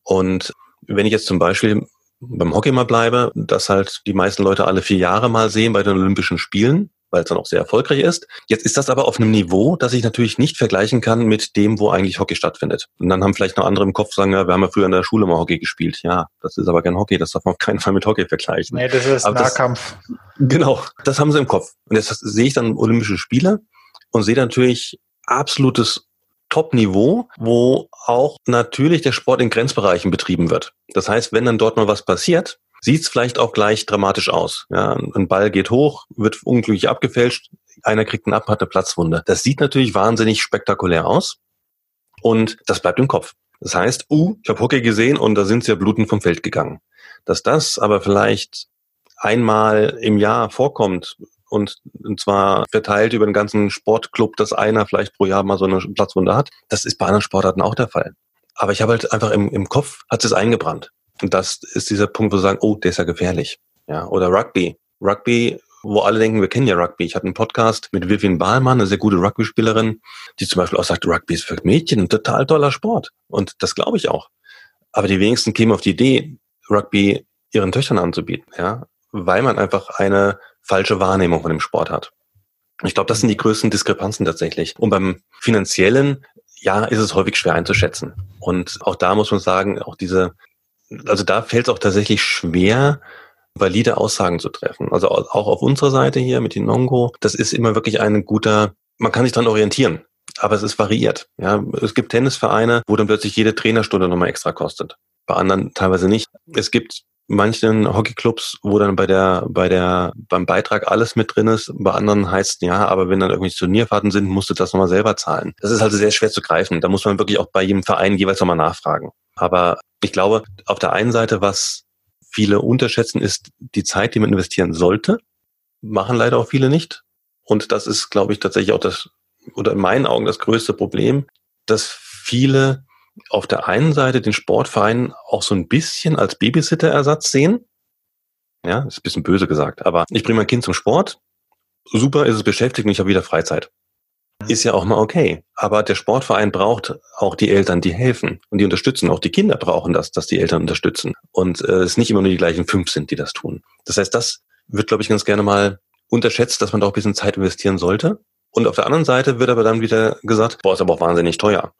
Und wenn ich jetzt zum Beispiel beim Hockey mal bleibe, dass halt die meisten Leute alle vier Jahre mal sehen bei den Olympischen Spielen, weil es dann auch sehr erfolgreich ist. Jetzt ist das aber auf einem Niveau, das ich natürlich nicht vergleichen kann mit dem, wo eigentlich Hockey stattfindet. Und dann haben vielleicht noch andere im Kopf sagen, ja, wir haben ja früher in der Schule mal Hockey gespielt. Ja, das ist aber kein Hockey, das darf man auf keinen Fall mit Hockey vergleichen. Nee, das ist aber Nahkampf. Das, genau, das haben sie im Kopf. Und jetzt sehe ich dann Olympische Spiele und sehe natürlich absolutes Top-Niveau, wo auch natürlich der Sport in Grenzbereichen betrieben wird. Das heißt, wenn dann dort mal was passiert, sieht es vielleicht auch gleich dramatisch aus. Ja, ein Ball geht hoch, wird unglücklich abgefälscht, einer kriegt einen Ab, hat eine Platzwunde. Das sieht natürlich wahnsinnig spektakulär aus und das bleibt im Kopf. Das heißt, uh, ich habe Hockey gesehen und da sind sie ja blutend vom Feld gegangen. Dass das aber vielleicht einmal im Jahr vorkommt und, und zwar verteilt über den ganzen Sportclub, dass einer vielleicht pro Jahr mal so eine Platzwunde hat, das ist bei anderen Sportarten auch der Fall. Aber ich habe halt einfach im, im Kopf, hat es eingebrannt. Und das ist dieser Punkt, wo sie sagen, oh, der ist ja gefährlich. Ja, oder Rugby. Rugby, wo alle denken, wir kennen ja Rugby. Ich hatte einen Podcast mit Vivian Bahlmann, eine sehr gute Rugby-Spielerin, die zum Beispiel auch sagt, Rugby ist für Mädchen ein total toller Sport. Und das glaube ich auch. Aber die wenigsten kämen auf die Idee, Rugby ihren Töchtern anzubieten, ja, weil man einfach eine falsche Wahrnehmung von dem Sport hat. Ich glaube, das sind die größten Diskrepanzen tatsächlich. Und beim finanziellen, ja, ist es häufig schwer einzuschätzen. Und auch da muss man sagen, auch diese, also da fällt es auch tatsächlich schwer, valide Aussagen zu treffen. Also auch auf unserer Seite hier mit den Nongo, das ist immer wirklich ein guter, man kann sich dran orientieren. Aber es ist variiert. Ja, es gibt Tennisvereine, wo dann plötzlich jede Trainerstunde nochmal extra kostet. Bei anderen teilweise nicht. Es gibt manchen Hockeyclubs, wo dann bei der, bei der, beim Beitrag alles mit drin ist. Bei anderen heißt ja, aber wenn dann irgendwelche Turnierfahrten sind, musst du das nochmal selber zahlen. Das ist also sehr schwer zu greifen. Da muss man wirklich auch bei jedem Verein jeweils nochmal nachfragen. Aber ich glaube, auf der einen Seite, was viele unterschätzen, ist die Zeit, die man investieren sollte. Machen leider auch viele nicht. Und das ist, glaube ich, tatsächlich auch das, oder in meinen Augen das größte Problem, dass viele auf der einen Seite den Sportverein auch so ein bisschen als Babysitterersatz sehen. Ja, ist ein bisschen böse gesagt, aber ich bringe mein Kind zum Sport. Super, ist es beschäftigt und ich habe wieder Freizeit. Ist ja auch mal okay. Aber der Sportverein braucht auch die Eltern, die helfen und die unterstützen. Auch die Kinder brauchen das, dass die Eltern unterstützen. Und äh, es nicht immer nur die gleichen fünf sind, die das tun. Das heißt, das wird, glaube ich, ganz gerne mal unterschätzt, dass man da auch ein bisschen Zeit investieren sollte. Und auf der anderen Seite wird aber dann wieder gesagt, boah, ist aber auch wahnsinnig teuer.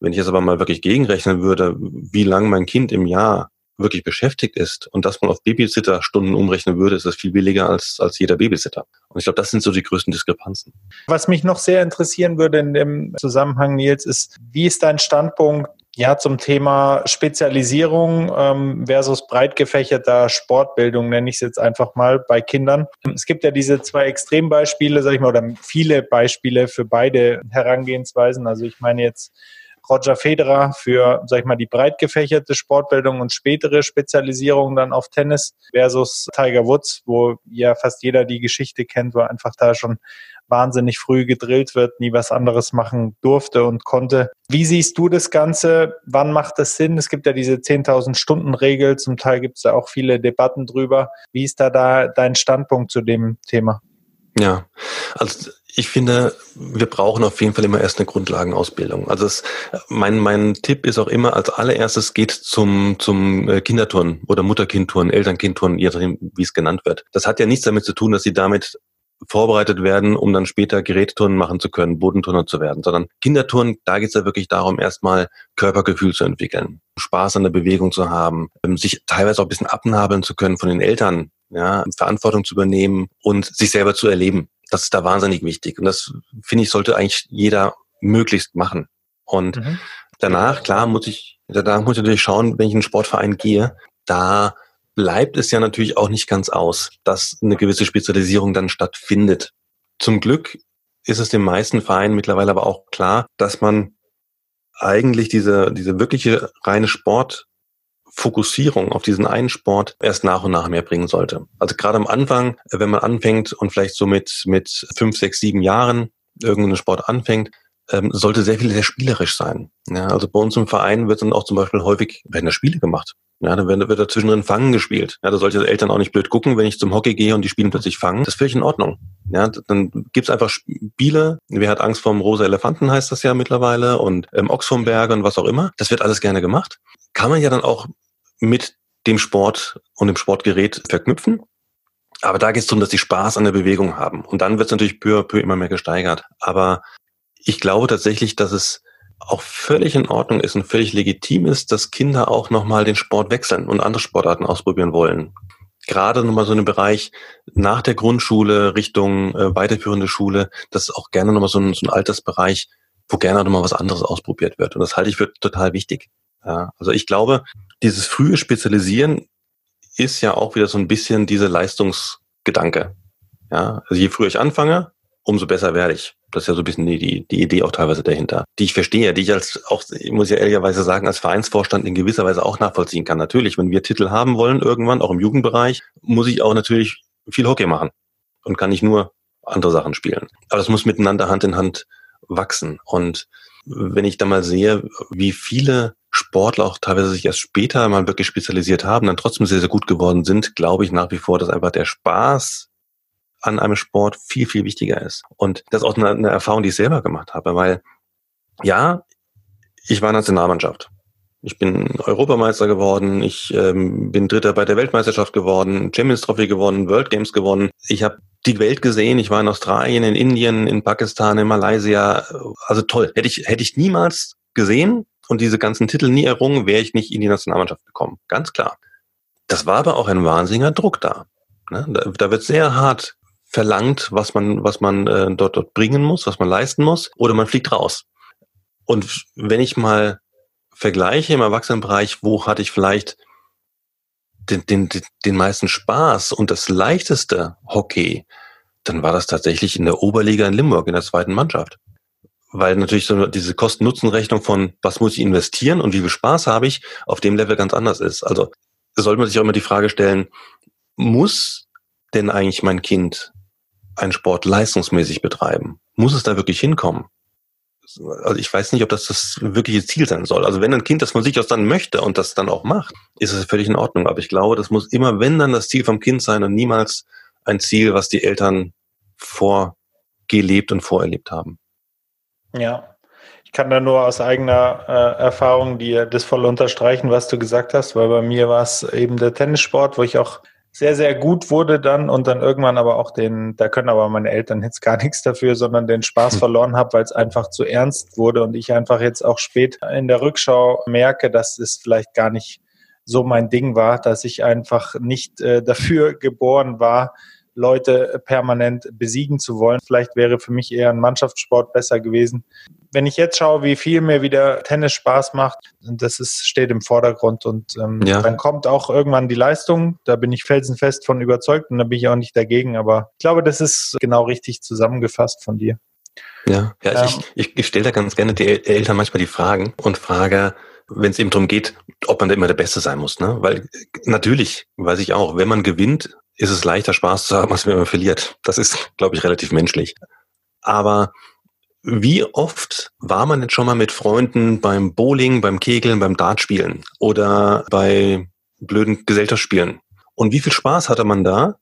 Wenn ich jetzt aber mal wirklich gegenrechnen würde, wie lange mein Kind im Jahr wirklich beschäftigt ist und das mal auf Babysitter-Stunden umrechnen würde, ist das viel billiger als, als jeder Babysitter. Und ich glaube, das sind so die größten Diskrepanzen. Was mich noch sehr interessieren würde in dem Zusammenhang, Nils, ist, wie ist dein Standpunkt ja, zum Thema Spezialisierung ähm, versus breit gefächerter Sportbildung, nenne ich es jetzt einfach mal bei Kindern. Es gibt ja diese zwei Extrembeispiele, sag ich mal, oder viele Beispiele für beide Herangehensweisen. Also ich meine jetzt Roger Federer für, sag ich mal, die breit gefächerte Sportbildung und spätere Spezialisierung dann auf Tennis versus Tiger Woods, wo ja fast jeder die Geschichte kennt, wo einfach da schon wahnsinnig früh gedrillt wird, nie was anderes machen durfte und konnte. Wie siehst du das Ganze? Wann macht das Sinn? Es gibt ja diese 10.000 Stunden Regel. Zum Teil gibt es ja auch viele Debatten drüber. Wie ist da, da dein Standpunkt zu dem Thema? Ja, also ich finde, wir brauchen auf jeden Fall immer erst eine Grundlagenausbildung. Also es, mein, mein Tipp ist auch immer, als allererstes geht zum, zum äh, Kinderturnen oder Mutterkindturnen, Elternkindturnen, je nachdem, wie es genannt wird. Das hat ja nichts damit zu tun, dass sie damit vorbereitet werden, um dann später Gerätturnen machen zu können, Bodenturner zu werden, sondern Kinderturnen, da geht es ja wirklich darum, erstmal Körpergefühl zu entwickeln, Spaß an der Bewegung zu haben, ähm, sich teilweise auch ein bisschen abnabeln zu können von den Eltern, ja, Verantwortung zu übernehmen und sich selber zu erleben. Das ist da wahnsinnig wichtig. Und das, finde ich, sollte eigentlich jeder möglichst machen. Und mhm. danach, klar, muss ich, danach muss ich natürlich schauen, wenn ich in einen Sportverein gehe, da bleibt es ja natürlich auch nicht ganz aus, dass eine gewisse Spezialisierung dann stattfindet. Zum Glück ist es den meisten Vereinen mittlerweile aber auch klar, dass man eigentlich diese, diese wirkliche reine Sport Fokussierung auf diesen einen Sport erst nach und nach mehr bringen sollte. Also gerade am Anfang, wenn man anfängt und vielleicht so mit, mit fünf, sechs, sieben Jahren irgendeinen Sport anfängt, ähm, sollte sehr viel sehr spielerisch sein. Ja, also bei uns im Verein wird dann auch zum Beispiel häufig werden da Spiele gemacht. Ja, dann wird, wird da zwischendrin Fangen gespielt. Ja, da sollte Eltern auch nicht blöd gucken, wenn ich zum Hockey gehe und die spielen plötzlich Fangen. Das ist völlig in Ordnung. Ja, dann gibt's einfach Spiele. Wer hat Angst vorm rosa Elefanten, heißt das ja mittlerweile, und ähm, Ochs vom Berg und was auch immer. Das wird alles gerne gemacht. Kann man ja dann auch mit dem Sport und dem Sportgerät verknüpfen. Aber da geht es darum, dass die Spaß an der Bewegung haben. Und dann wird es natürlich peu à peu immer mehr gesteigert. Aber ich glaube tatsächlich, dass es auch völlig in Ordnung ist und völlig legitim ist, dass Kinder auch nochmal den Sport wechseln und andere Sportarten ausprobieren wollen. Gerade nochmal so einen Bereich nach der Grundschule Richtung äh, weiterführende Schule, das ist auch gerne nochmal so ein, so ein Altersbereich, wo gerne nochmal was anderes ausprobiert wird. Und das halte ich für total wichtig. Ja, also ich glaube, dieses frühe Spezialisieren ist ja auch wieder so ein bisschen diese Leistungsgedanke. Ja, also je früher ich anfange, umso besser werde ich. Das ist ja so ein bisschen die, die, die Idee auch teilweise dahinter, die ich verstehe, die ich als auch, ich muss ja ehrlicherweise sagen, als Vereinsvorstand in gewisser Weise auch nachvollziehen kann. Natürlich, wenn wir Titel haben wollen irgendwann, auch im Jugendbereich, muss ich auch natürlich viel Hockey machen und kann nicht nur andere Sachen spielen. Aber das muss miteinander Hand in Hand wachsen. Und wenn ich da mal sehe, wie viele Sportler auch teilweise sich erst später mal wirklich spezialisiert haben, dann trotzdem sehr, sehr gut geworden sind, glaube ich nach wie vor, dass einfach der Spaß an einem Sport viel, viel wichtiger ist. Und das ist auch eine, eine Erfahrung, die ich selber gemacht habe, weil ja, ich war Nationalmannschaft. Ich bin Europameister geworden, ich ähm, bin Dritter bei der Weltmeisterschaft geworden, Champions Trophy gewonnen, World Games gewonnen. Ich habe die Welt gesehen, ich war in Australien, in Indien, in Pakistan, in Malaysia. Also toll. Hätte ich, hätte ich niemals gesehen und diese ganzen Titel nie errungen, wäre ich nicht in die Nationalmannschaft gekommen. Ganz klar. Das war aber auch ein wahnsinniger Druck da. Ne? Da, da wird sehr hart verlangt, was man, was man äh, dort, dort bringen muss, was man leisten muss, oder man fliegt raus. Und wenn ich mal vergleiche im Erwachsenenbereich, wo hatte ich vielleicht den, den, den meisten Spaß und das leichteste Hockey, dann war das tatsächlich in der Oberliga in Limburg, in der zweiten Mannschaft. Weil natürlich so diese Kosten-Nutzen-Rechnung von, was muss ich investieren und wie viel Spaß habe ich, auf dem Level ganz anders ist. Also sollte man sich auch immer die Frage stellen, muss denn eigentlich mein Kind einen Sport leistungsmäßig betreiben? Muss es da wirklich hinkommen? Also ich weiß nicht, ob das das wirkliche Ziel sein soll. Also wenn ein Kind das von sich aus dann möchte und das dann auch macht, ist es völlig in Ordnung. Aber ich glaube, das muss immer, wenn dann das Ziel vom Kind sein und niemals ein Ziel, was die Eltern vorgelebt und vorerlebt haben. Ja, ich kann da nur aus eigener äh, Erfahrung dir das voll unterstreichen, was du gesagt hast, weil bei mir war es eben der Tennissport, wo ich auch sehr, sehr gut wurde dann und dann irgendwann aber auch den, da können aber meine Eltern jetzt gar nichts dafür, sondern den Spaß hm. verloren habe, weil es einfach zu ernst wurde und ich einfach jetzt auch spät in der Rückschau merke, dass es vielleicht gar nicht so mein Ding war, dass ich einfach nicht äh, dafür geboren war, Leute permanent besiegen zu wollen. Vielleicht wäre für mich eher ein Mannschaftssport besser gewesen. Wenn ich jetzt schaue, wie viel mir wieder Tennis Spaß macht, das ist, steht im Vordergrund und ähm, ja. dann kommt auch irgendwann die Leistung. Da bin ich felsenfest von überzeugt und da bin ich auch nicht dagegen. Aber ich glaube, das ist genau richtig zusammengefasst von dir. Ja, ja also ähm, ich, ich, ich stelle da ganz gerne die Eltern manchmal die Fragen und frage, wenn es eben darum geht, ob man da immer der Beste sein muss. Ne? Weil natürlich weiß ich auch, wenn man gewinnt, ist es leichter Spaß zu haben, als wenn man verliert. Das ist, glaube ich, relativ menschlich. Aber wie oft war man denn schon mal mit Freunden beim Bowling, beim Kegeln, beim Dartspielen oder bei blöden Gesellschaftsspielen? Und wie viel Spaß hatte man da,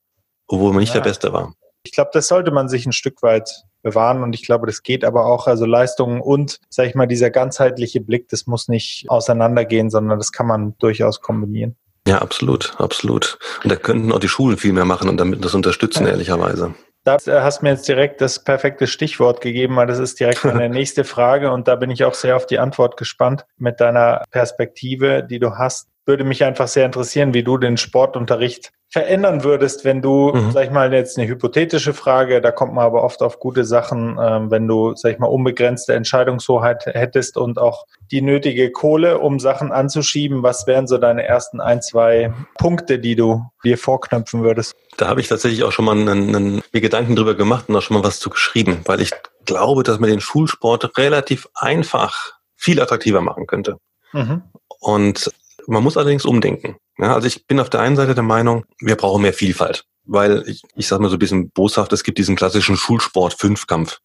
obwohl man nicht ja. der Beste war? Ich glaube, das sollte man sich ein Stück weit bewahren und ich glaube, das geht aber auch, also Leistungen und, sag ich mal, dieser ganzheitliche Blick, das muss nicht auseinandergehen, sondern das kann man durchaus kombinieren. Ja, absolut, absolut. Und da könnten auch die Schulen viel mehr machen und damit das unterstützen, ja. ehrlicherweise. Da hast du mir jetzt direkt das perfekte Stichwort gegeben, weil das ist direkt meine nächste Frage und da bin ich auch sehr auf die Antwort gespannt mit deiner Perspektive, die du hast. Würde mich einfach sehr interessieren, wie du den Sportunterricht verändern würdest, wenn du, mhm. sag ich mal, jetzt eine hypothetische Frage, da kommt man aber oft auf gute Sachen, ähm, wenn du, sag ich mal, unbegrenzte Entscheidungshoheit hättest und auch die nötige Kohle, um Sachen anzuschieben, was wären so deine ersten ein, zwei Punkte, die du dir vorknöpfen würdest? Da habe ich tatsächlich auch schon mal einen, einen, mir Gedanken drüber gemacht und auch schon mal was zu geschrieben, weil ich glaube, dass man den Schulsport relativ einfach viel attraktiver machen könnte. Mhm. Und man muss allerdings umdenken. Ja, also ich bin auf der einen Seite der Meinung, wir brauchen mehr Vielfalt, weil ich, ich sage mal so ein bisschen boshaft, es gibt diesen klassischen Schulsport-Fünfkampf.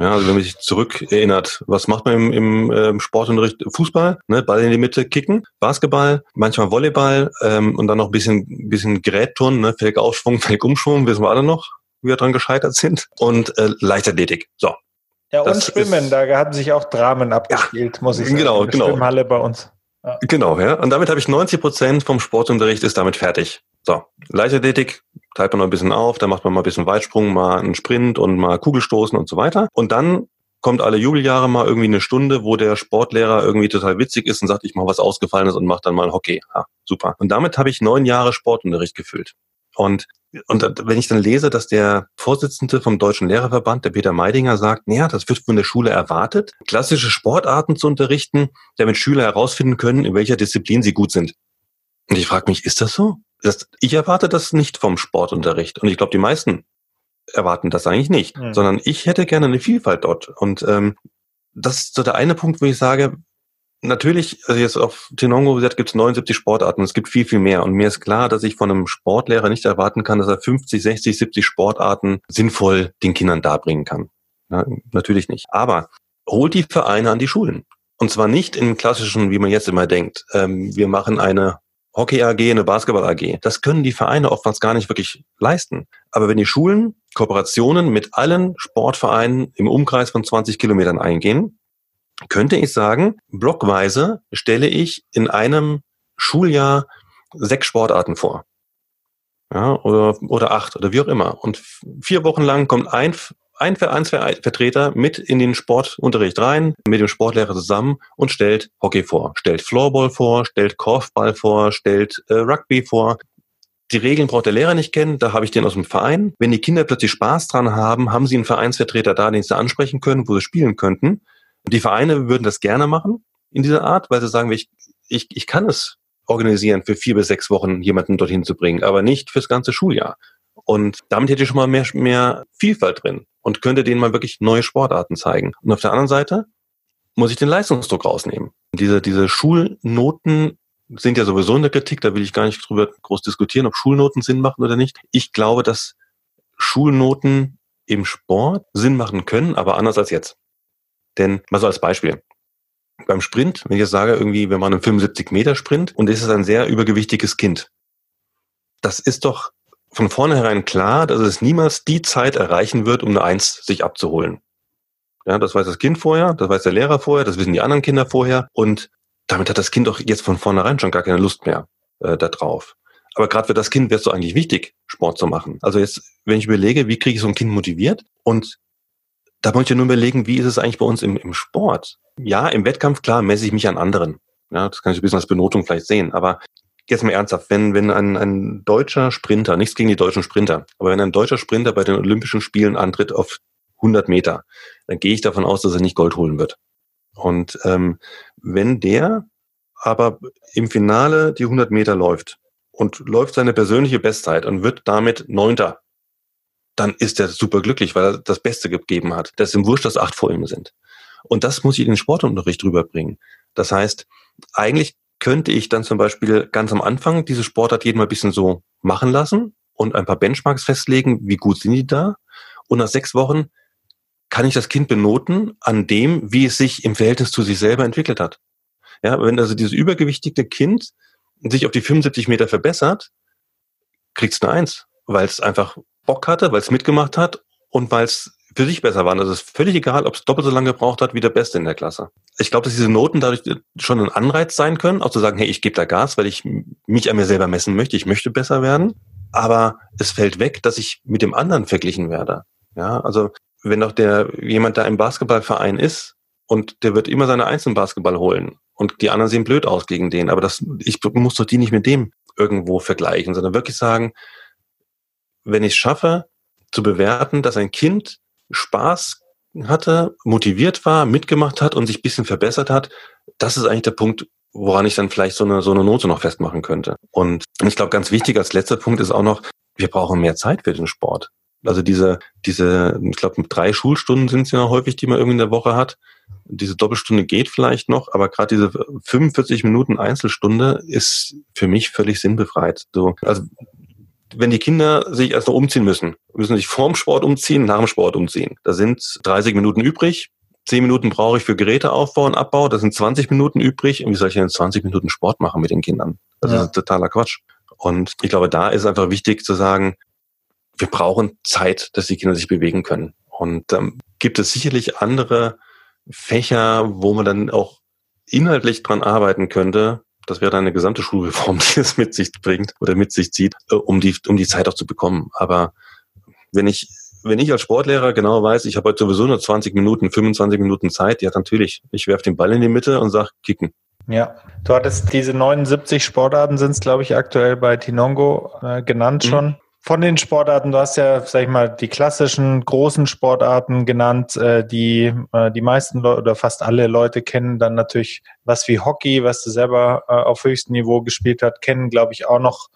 Ja, also wenn man sich zurück erinnert, was macht man im, im ähm, Sportunterricht? Fußball, ne, Ball in die Mitte kicken, Basketball, manchmal Volleyball ähm, und dann noch ein bisschen, bisschen Gerätturnen, ne, Felgaufschwung, Felgumschwung, wissen wir alle noch, wie wir dran gescheitert sind. Und äh, Leichtathletik. So. Ja, und Schwimmen, ist, da haben sich auch Dramen abgespielt, ja, muss ich sagen. Genau, genau. Schwimmhalle bei uns. Genau, ja. Und damit habe ich 90 Prozent vom Sportunterricht ist damit fertig. So, Leichtathletik teilt man noch ein bisschen auf, da macht man mal ein bisschen Weitsprung, mal einen Sprint und mal Kugelstoßen und so weiter. Und dann kommt alle Jubeljahre mal irgendwie eine Stunde, wo der Sportlehrer irgendwie total witzig ist und sagt, ich mache was Ausgefallenes und mache dann mal Hockey. Ha, super. Und damit habe ich neun Jahre Sportunterricht gefüllt. Und, und wenn ich dann lese, dass der Vorsitzende vom Deutschen Lehrerverband, der Peter Meidinger, sagt, naja, das wird von der Schule erwartet, klassische Sportarten zu unterrichten, damit Schüler herausfinden können, in welcher Disziplin sie gut sind. Und ich frage mich, ist das so? Das, ich erwarte das nicht vom Sportunterricht. Und ich glaube, die meisten erwarten das eigentlich nicht, mhm. sondern ich hätte gerne eine Vielfalt dort. Und ähm, das ist so der eine Punkt, wo ich sage, natürlich, also jetzt auf Tenongo gesagt, gibt es 79 Sportarten, es gibt viel, viel mehr. Und mir ist klar, dass ich von einem Sportlehrer nicht erwarten kann, dass er 50, 60, 70 Sportarten sinnvoll den Kindern darbringen kann. Ja, natürlich nicht. Aber holt die Vereine an die Schulen. Und zwar nicht in klassischen, wie man jetzt immer denkt. Ähm, wir machen eine Hockey AG, eine Basketball AG. Das können die Vereine oftmals gar nicht wirklich leisten. Aber wenn die Schulen Kooperationen mit allen Sportvereinen im Umkreis von 20 Kilometern eingehen, könnte ich sagen, blockweise stelle ich in einem Schuljahr sechs Sportarten vor. Ja, oder, oder acht oder wie auch immer. Und vier Wochen lang kommt ein, ein Vereinsvertreter mit in den Sportunterricht rein, mit dem Sportlehrer zusammen und stellt Hockey vor, stellt Floorball vor, stellt Korfball vor, stellt äh, Rugby vor. Die Regeln braucht der Lehrer nicht kennen, da habe ich den aus dem Verein. Wenn die Kinder plötzlich Spaß dran haben, haben sie einen Vereinsvertreter da, den sie ansprechen können, wo sie spielen könnten. Die Vereine würden das gerne machen in dieser Art, weil sie sagen, ich, ich, ich kann es organisieren, für vier bis sechs Wochen jemanden dorthin zu bringen, aber nicht fürs ganze Schuljahr. Und damit hätte ich schon mal mehr, mehr Vielfalt drin und könnte denen mal wirklich neue Sportarten zeigen. Und auf der anderen Seite muss ich den Leistungsdruck rausnehmen. Diese, diese Schulnoten sind ja sowieso in der Kritik, da will ich gar nicht drüber groß diskutieren, ob Schulnoten Sinn machen oder nicht. Ich glaube, dass Schulnoten im Sport Sinn machen können, aber anders als jetzt. Denn mal so als Beispiel. Beim Sprint, wenn ich jetzt sage, irgendwie, wir machen einen 75 Meter Sprint und es ist ein sehr übergewichtiges Kind. Das ist doch von vornherein klar, dass es niemals die Zeit erreichen wird, um eine Eins sich abzuholen. Ja, das weiß das Kind vorher, das weiß der Lehrer vorher, das wissen die anderen Kinder vorher und damit hat das Kind doch jetzt von vornherein schon gar keine Lust mehr äh, da drauf. Aber gerade für das Kind wäre es doch eigentlich wichtig, Sport zu machen. Also jetzt, wenn ich überlege, wie kriege ich so ein Kind motiviert und da wollte ich nur überlegen, wie ist es eigentlich bei uns im, im Sport? Ja, im Wettkampf, klar, messe ich mich an anderen. Ja, das kann ich ein bisschen als Benotung vielleicht sehen. Aber jetzt mal ernsthaft, wenn, wenn ein, ein deutscher Sprinter, nichts gegen die deutschen Sprinter, aber wenn ein deutscher Sprinter bei den Olympischen Spielen antritt auf 100 Meter, dann gehe ich davon aus, dass er nicht Gold holen wird. Und ähm, wenn der aber im Finale die 100 Meter läuft und läuft seine persönliche Bestzeit und wird damit Neunter dann ist er super glücklich, weil er das Beste gegeben hat. Das ist ihm wurscht, dass acht vor ihm sind. Und das muss ich in den Sportunterricht rüberbringen. Das heißt, eigentlich könnte ich dann zum Beispiel ganz am Anfang diese Sportart jeden mal ein bisschen so machen lassen und ein paar Benchmarks festlegen, wie gut sind die da. Und nach sechs Wochen kann ich das Kind benoten an dem, wie es sich im Verhältnis zu sich selber entwickelt hat. Ja, wenn also dieses übergewichtige Kind sich auf die 75 Meter verbessert, kriegst du eine Eins, weil es einfach Bock hatte, weil es mitgemacht hat und weil es für sich besser war. Also es ist völlig egal, ob es doppelt so lange gebraucht hat wie der Beste in der Klasse. Ich glaube, dass diese Noten dadurch schon ein Anreiz sein können, auch zu sagen, hey, ich gebe da Gas, weil ich mich an mir selber messen möchte, ich möchte besser werden. Aber es fällt weg, dass ich mit dem anderen verglichen werde. Ja, also wenn doch der jemand da im Basketballverein ist und der wird immer seine einzelnen Basketball holen und die anderen sehen blöd aus gegen den, aber das ich muss doch die nicht mit dem irgendwo vergleichen, sondern wirklich sagen, wenn ich es schaffe, zu bewerten, dass ein Kind Spaß hatte, motiviert war, mitgemacht hat und sich bisschen verbessert hat, das ist eigentlich der Punkt, woran ich dann vielleicht so eine, so eine Note noch festmachen könnte. Und ich glaube, ganz wichtig als letzter Punkt ist auch noch, wir brauchen mehr Zeit für den Sport. Also diese, diese, ich glaube, drei Schulstunden sind es ja häufig, die man irgendwie in der Woche hat. Diese Doppelstunde geht vielleicht noch, aber gerade diese 45 Minuten Einzelstunde ist für mich völlig sinnbefreit. So, also wenn die Kinder sich erst noch umziehen müssen, müssen sich vorm Sport umziehen, nach dem Sport umziehen. Da sind 30 Minuten übrig. 10 Minuten brauche ich für Geräteaufbau und Abbau. Da sind 20 Minuten übrig. Und wie soll ich denn 20 Minuten Sport machen mit den Kindern? Das ja. ist totaler Quatsch. Und ich glaube, da ist einfach wichtig zu sagen, wir brauchen Zeit, dass die Kinder sich bewegen können. Und ähm, gibt es sicherlich andere Fächer, wo man dann auch inhaltlich dran arbeiten könnte, das wäre dann eine gesamte Schulreform, die es mit sich bringt oder mit sich zieht, äh, um die, um die Zeit auch zu bekommen. Aber wenn ich, wenn ich als Sportlehrer genau weiß, ich habe heute sowieso nur 20 Minuten, 25 Minuten Zeit, ja natürlich, ich werfe den Ball in die Mitte und sage, kicken. Ja, du hattest diese 79 Sportarten sind es, glaube ich, aktuell bei Tinongo äh, genannt mhm. schon. Von den Sportarten, du hast ja, sag ich mal, die klassischen großen Sportarten genannt, äh, die äh, die meisten Leute oder fast alle Leute kennen. Dann natürlich was wie Hockey, was du selber äh, auf höchstem Niveau gespielt hast, kennen, glaube ich, auch noch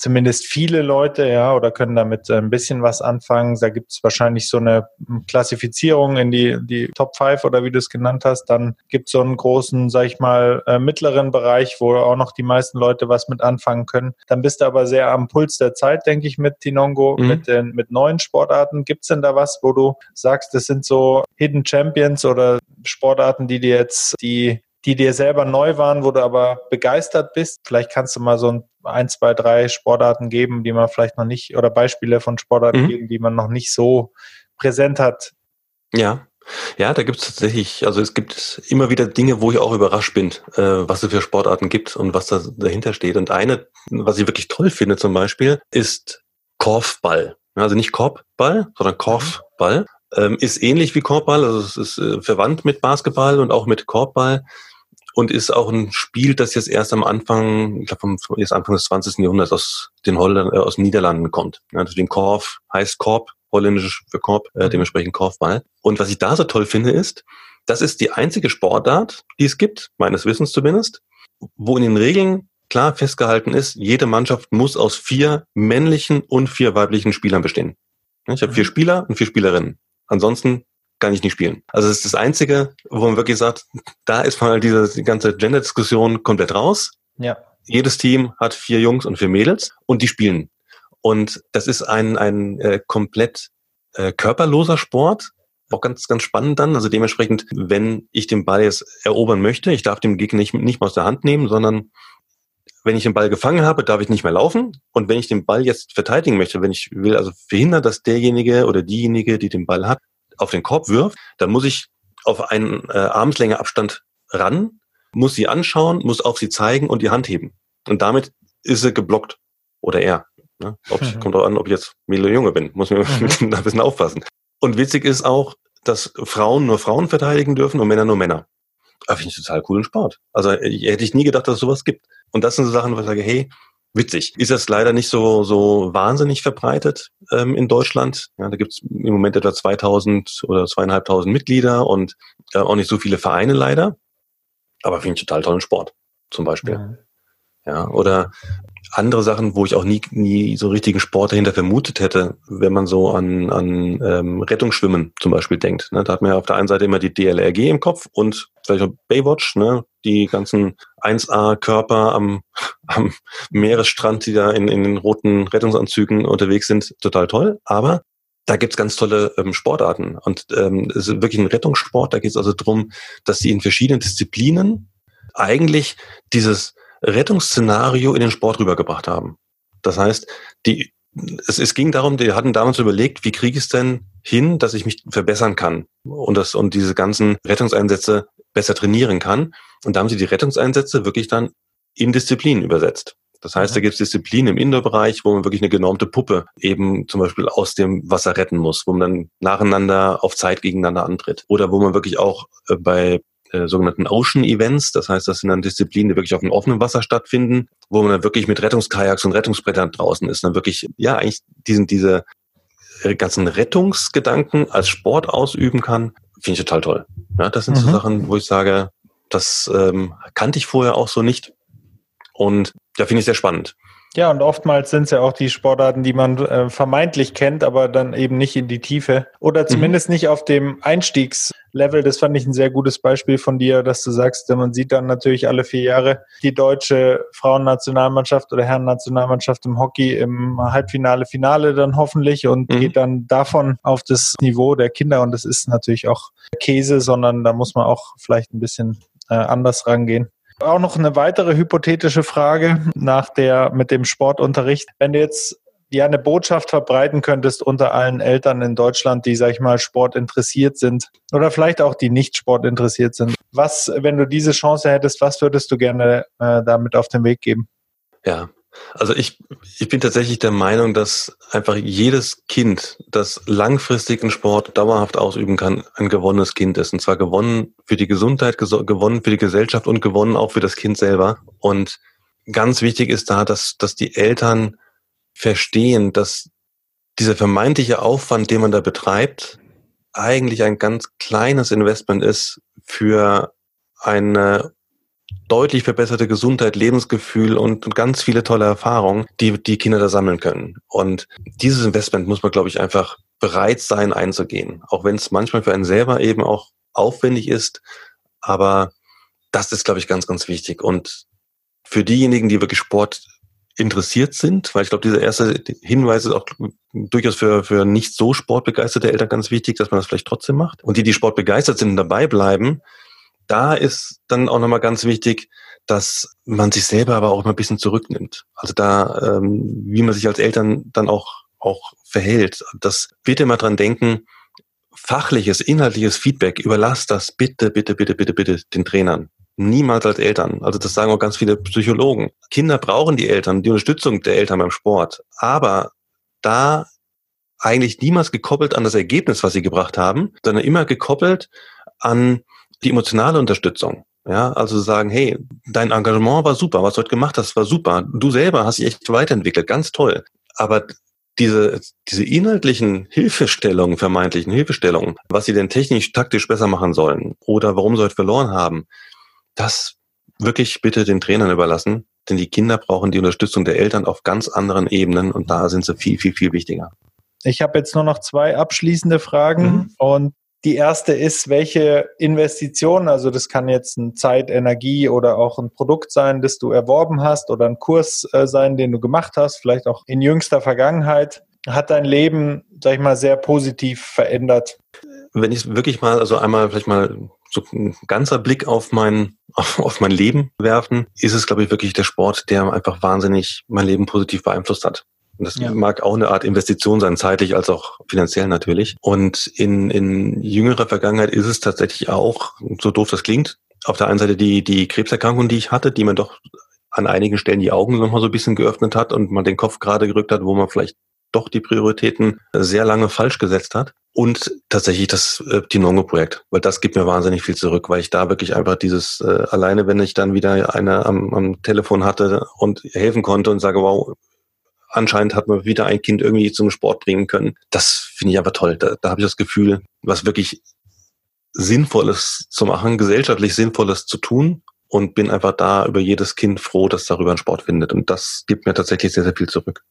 zumindest viele Leute, ja, oder können damit ein bisschen was anfangen. Da gibt es wahrscheinlich so eine Klassifizierung in die, die Top 5 oder wie du es genannt hast. Dann gibt es so einen großen, sag ich mal, äh, mittleren Bereich, wo auch noch die meisten Leute was mit anfangen können. Dann bist du aber sehr am Puls der Zeit, denke ich, mit Tinongo, mhm. mit den mit neuen Sportarten. Gibt es denn da was, wo du sagst, das sind so Hidden Champions oder Sportarten, die dir jetzt die die dir selber neu waren, wo du aber begeistert bist. Vielleicht kannst du mal so ein, ein zwei, drei Sportarten geben, die man vielleicht noch nicht, oder Beispiele von Sportarten mhm. geben, die man noch nicht so präsent hat. Ja. Ja, da gibt es tatsächlich, also es gibt immer wieder Dinge, wo ich auch überrascht bin, äh, was es für Sportarten gibt und was da dahinter steht. Und eine, was ich wirklich toll finde zum Beispiel, ist Korfball. Also nicht Korbball, sondern Korfball. Ähm, ist ähnlich wie Korbball, also es ist äh, verwandt mit Basketball und auch mit Korbball und ist auch ein Spiel, das jetzt erst am Anfang, ich glaube, jetzt Anfang des 20. Jahrhunderts aus den Holland, äh, aus den Niederlanden kommt. Ja, deswegen Korf heißt Korb, holländisch für Korb, äh, mhm. dementsprechend Korfball. Und was ich da so toll finde, ist, das ist die einzige Sportart, die es gibt, meines Wissens zumindest, wo in den Regeln klar festgehalten ist, jede Mannschaft muss aus vier männlichen und vier weiblichen Spielern bestehen. Ich habe vier mhm. Spieler und vier Spielerinnen. Ansonsten kann ich nicht spielen. Also es ist das Einzige, wo man wirklich sagt, da ist mal diese die ganze Gender-Diskussion komplett raus. Ja. Jedes Team hat vier Jungs und vier Mädels und die spielen. Und das ist ein, ein äh, komplett äh, körperloser Sport. Auch ganz, ganz spannend dann. Also dementsprechend, wenn ich den Ball jetzt erobern möchte, ich darf den Gegner nicht, nicht mal aus der Hand nehmen, sondern wenn ich den Ball gefangen habe, darf ich nicht mehr laufen. Und wenn ich den Ball jetzt verteidigen möchte, wenn ich will also verhindern, dass derjenige oder diejenige, die den Ball hat, auf den Korb wirft, dann muss ich auf einen äh, Armslänge Abstand ran, muss sie anschauen, muss auf sie zeigen und die Hand heben. Und damit ist sie geblockt. Oder er. Ne? Ob, mhm. Kommt auch an, ob ich jetzt Mädel oder Junge bin. Muss mir mhm. ein bisschen aufpassen. Und witzig ist auch, dass Frauen nur Frauen verteidigen dürfen und Männer nur Männer. Aber finde ich total coolen Sport. Also hätte ich nie gedacht, dass es sowas gibt. Und das sind so Sachen, wo ich sage, hey, witzig. Ist das leider nicht so, so wahnsinnig verbreitet ähm, in Deutschland. Ja, da gibt es im Moment etwa 2000 oder zweieinhalbtausend Mitglieder und äh, auch nicht so viele Vereine leider. Aber finde ich total tollen Sport, zum Beispiel. Ja. ja, oder andere Sachen, wo ich auch nie, nie so richtigen Sport dahinter vermutet hätte, wenn man so an, an ähm, Rettungsschwimmen zum Beispiel denkt. Ne? Da hat man ja auf der einen Seite immer die DLRG im Kopf und vielleicht auch Baywatch, ne? die ganzen 1A-Körper am, am Meeresstrand, die da in, in den roten Rettungsanzügen unterwegs sind, total toll. Aber da gibt's ganz tolle ähm, Sportarten. Und ähm, es ist wirklich ein Rettungssport. Da geht es also drum, dass sie in verschiedenen Disziplinen eigentlich dieses Rettungsszenario in den Sport rübergebracht haben. Das heißt, die, es, es ging darum, die hatten damals überlegt, wie kriege ich es denn hin, dass ich mich verbessern kann und das und diese ganzen Rettungseinsätze besser trainieren kann. Und da haben sie die Rettungseinsätze wirklich dann in Disziplinen übersetzt. Das heißt, da gibt es Disziplinen im Indoor-Bereich, wo man wirklich eine genormte Puppe eben zum Beispiel aus dem Wasser retten muss, wo man dann nacheinander auf Zeit gegeneinander antritt. Oder wo man wirklich auch äh, bei äh, sogenannten Ocean Events. Das heißt, das sind dann Disziplinen, die wirklich auf dem offenen Wasser stattfinden, wo man dann wirklich mit Rettungskajaks und Rettungsbrettern draußen ist. Dann wirklich, ja, eigentlich diesen, diese äh, ganzen Rettungsgedanken als Sport ausüben kann, finde ich total toll. Ja, das sind mhm. so Sachen, wo ich sage, das ähm, kannte ich vorher auch so nicht. Und da finde ich sehr spannend. Ja, und oftmals sind es ja auch die Sportarten, die man äh, vermeintlich kennt, aber dann eben nicht in die Tiefe oder mhm. zumindest mhm. nicht auf dem Einstiegslevel. Das fand ich ein sehr gutes Beispiel von dir, dass du sagst, man sieht dann natürlich alle vier Jahre die deutsche Frauennationalmannschaft oder Herrennationalmannschaft im Hockey im Halbfinale, Finale dann hoffentlich und mhm. geht dann davon auf das Niveau der Kinder. Und das ist natürlich auch Käse, sondern da muss man auch vielleicht ein bisschen äh, anders rangehen. Auch noch eine weitere hypothetische Frage nach der mit dem Sportunterricht. Wenn du jetzt ja eine Botschaft verbreiten könntest unter allen Eltern in Deutschland, die, sag ich mal, Sport interessiert sind oder vielleicht auch die nicht Sport interessiert sind. Was, wenn du diese Chance hättest, was würdest du gerne äh, damit auf den Weg geben? Ja, also ich, ich bin tatsächlich der Meinung, dass einfach jedes Kind, das langfristig einen Sport dauerhaft ausüben kann, ein gewonnenes Kind ist. Und zwar gewonnen für die Gesundheit, gewonnen für die Gesellschaft und gewonnen auch für das Kind selber. Und ganz wichtig ist da, dass, dass die Eltern verstehen, dass dieser vermeintliche Aufwand, den man da betreibt, eigentlich ein ganz kleines Investment ist für eine deutlich verbesserte Gesundheit, Lebensgefühl und, und ganz viele tolle Erfahrungen, die die Kinder da sammeln können. Und dieses Investment muss man, glaube ich, einfach bereit sein einzugehen, auch wenn es manchmal für einen selber eben auch aufwendig ist. Aber das ist, glaube ich, ganz, ganz wichtig. Und für diejenigen, die wirklich Sport interessiert sind, weil ich glaube, dieser erste Hinweis ist auch durchaus für, für nicht so sportbegeisterte Eltern ganz wichtig, dass man das vielleicht trotzdem macht. Und die, die sportbegeistert sind und dabei bleiben, da ist dann auch nochmal ganz wichtig, dass man sich selber aber auch mal ein bisschen zurücknimmt. Also da, ähm, wie man sich als Eltern dann auch, auch verhält. Das bitte mal dran denken, fachliches, inhaltliches Feedback, überlasst das bitte, bitte, bitte, bitte, bitte den Trainern. Niemals als Eltern. Also das sagen auch ganz viele Psychologen. Kinder brauchen die Eltern, die Unterstützung der Eltern beim Sport. Aber da eigentlich niemals gekoppelt an das Ergebnis, was sie gebracht haben, sondern immer gekoppelt an die emotionale Unterstützung. Ja, also sagen, hey, dein Engagement war super, was du heute gemacht hast, war super. Du selber hast dich echt weiterentwickelt, ganz toll. Aber diese, diese inhaltlichen Hilfestellungen, vermeintlichen Hilfestellungen, was sie denn technisch, taktisch besser machen sollen oder warum sie heute verloren haben, das wirklich bitte den Trainern überlassen, denn die Kinder brauchen die Unterstützung der Eltern auf ganz anderen Ebenen und da sind sie viel, viel, viel wichtiger. Ich habe jetzt nur noch zwei abschließende Fragen mhm. und die erste ist, welche Investitionen, also das kann jetzt ein Zeit, Energie oder auch ein Produkt sein, das du erworben hast oder ein Kurs äh, sein, den du gemacht hast, vielleicht auch in jüngster Vergangenheit, hat dein Leben, sag ich mal, sehr positiv verändert? Wenn ich wirklich mal, also einmal vielleicht mal so ein ganzer Blick auf mein, auf mein Leben werfen, ist es, glaube ich, wirklich der Sport, der einfach wahnsinnig mein Leben positiv beeinflusst hat. Und das ja. mag auch eine Art Investition sein, zeitlich als auch finanziell natürlich. Und in, in jüngerer Vergangenheit ist es tatsächlich auch, so doof das klingt, auf der einen Seite die, die Krebserkrankung, die ich hatte, die mir doch an einigen Stellen die Augen nochmal so ein bisschen geöffnet hat und man den Kopf gerade gerückt hat, wo man vielleicht doch die Prioritäten sehr lange falsch gesetzt hat. Und tatsächlich das äh, Tinongo-Projekt, weil das gibt mir wahnsinnig viel zurück, weil ich da wirklich einfach dieses, äh, alleine wenn ich dann wieder eine am, am Telefon hatte und helfen konnte und sage, wow, anscheinend hat man wieder ein Kind irgendwie zum Sport bringen können. Das finde ich einfach toll. Da, da habe ich das Gefühl, was wirklich Sinnvolles zu machen, gesellschaftlich Sinnvolles zu tun und bin einfach da über jedes Kind froh, das darüber einen Sport findet. Und das gibt mir tatsächlich sehr, sehr viel zurück.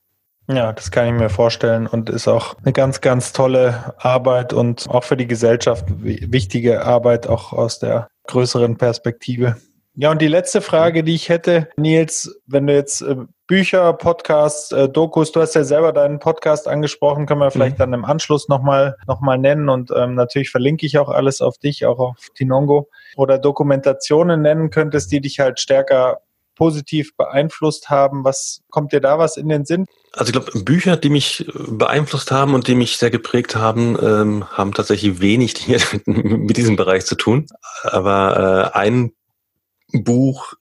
Ja, das kann ich mir vorstellen und ist auch eine ganz, ganz tolle Arbeit und auch für die Gesellschaft wichtige Arbeit, auch aus der größeren Perspektive. Ja, und die letzte Frage, die ich hätte, Nils, wenn du jetzt äh, Bücher, Podcasts, äh, Dokus, du hast ja selber deinen Podcast angesprochen, können wir vielleicht mhm. dann im Anschluss nochmal noch mal nennen und ähm, natürlich verlinke ich auch alles auf dich, auch auf Tinongo oder Dokumentationen nennen könntest, die dich halt stärker positiv beeinflusst haben. Was kommt dir da was in den Sinn? Also ich glaube, Bücher, die mich beeinflusst haben und die mich sehr geprägt haben, ähm, haben tatsächlich wenig mit diesem Bereich zu tun. Aber äh, ein Buch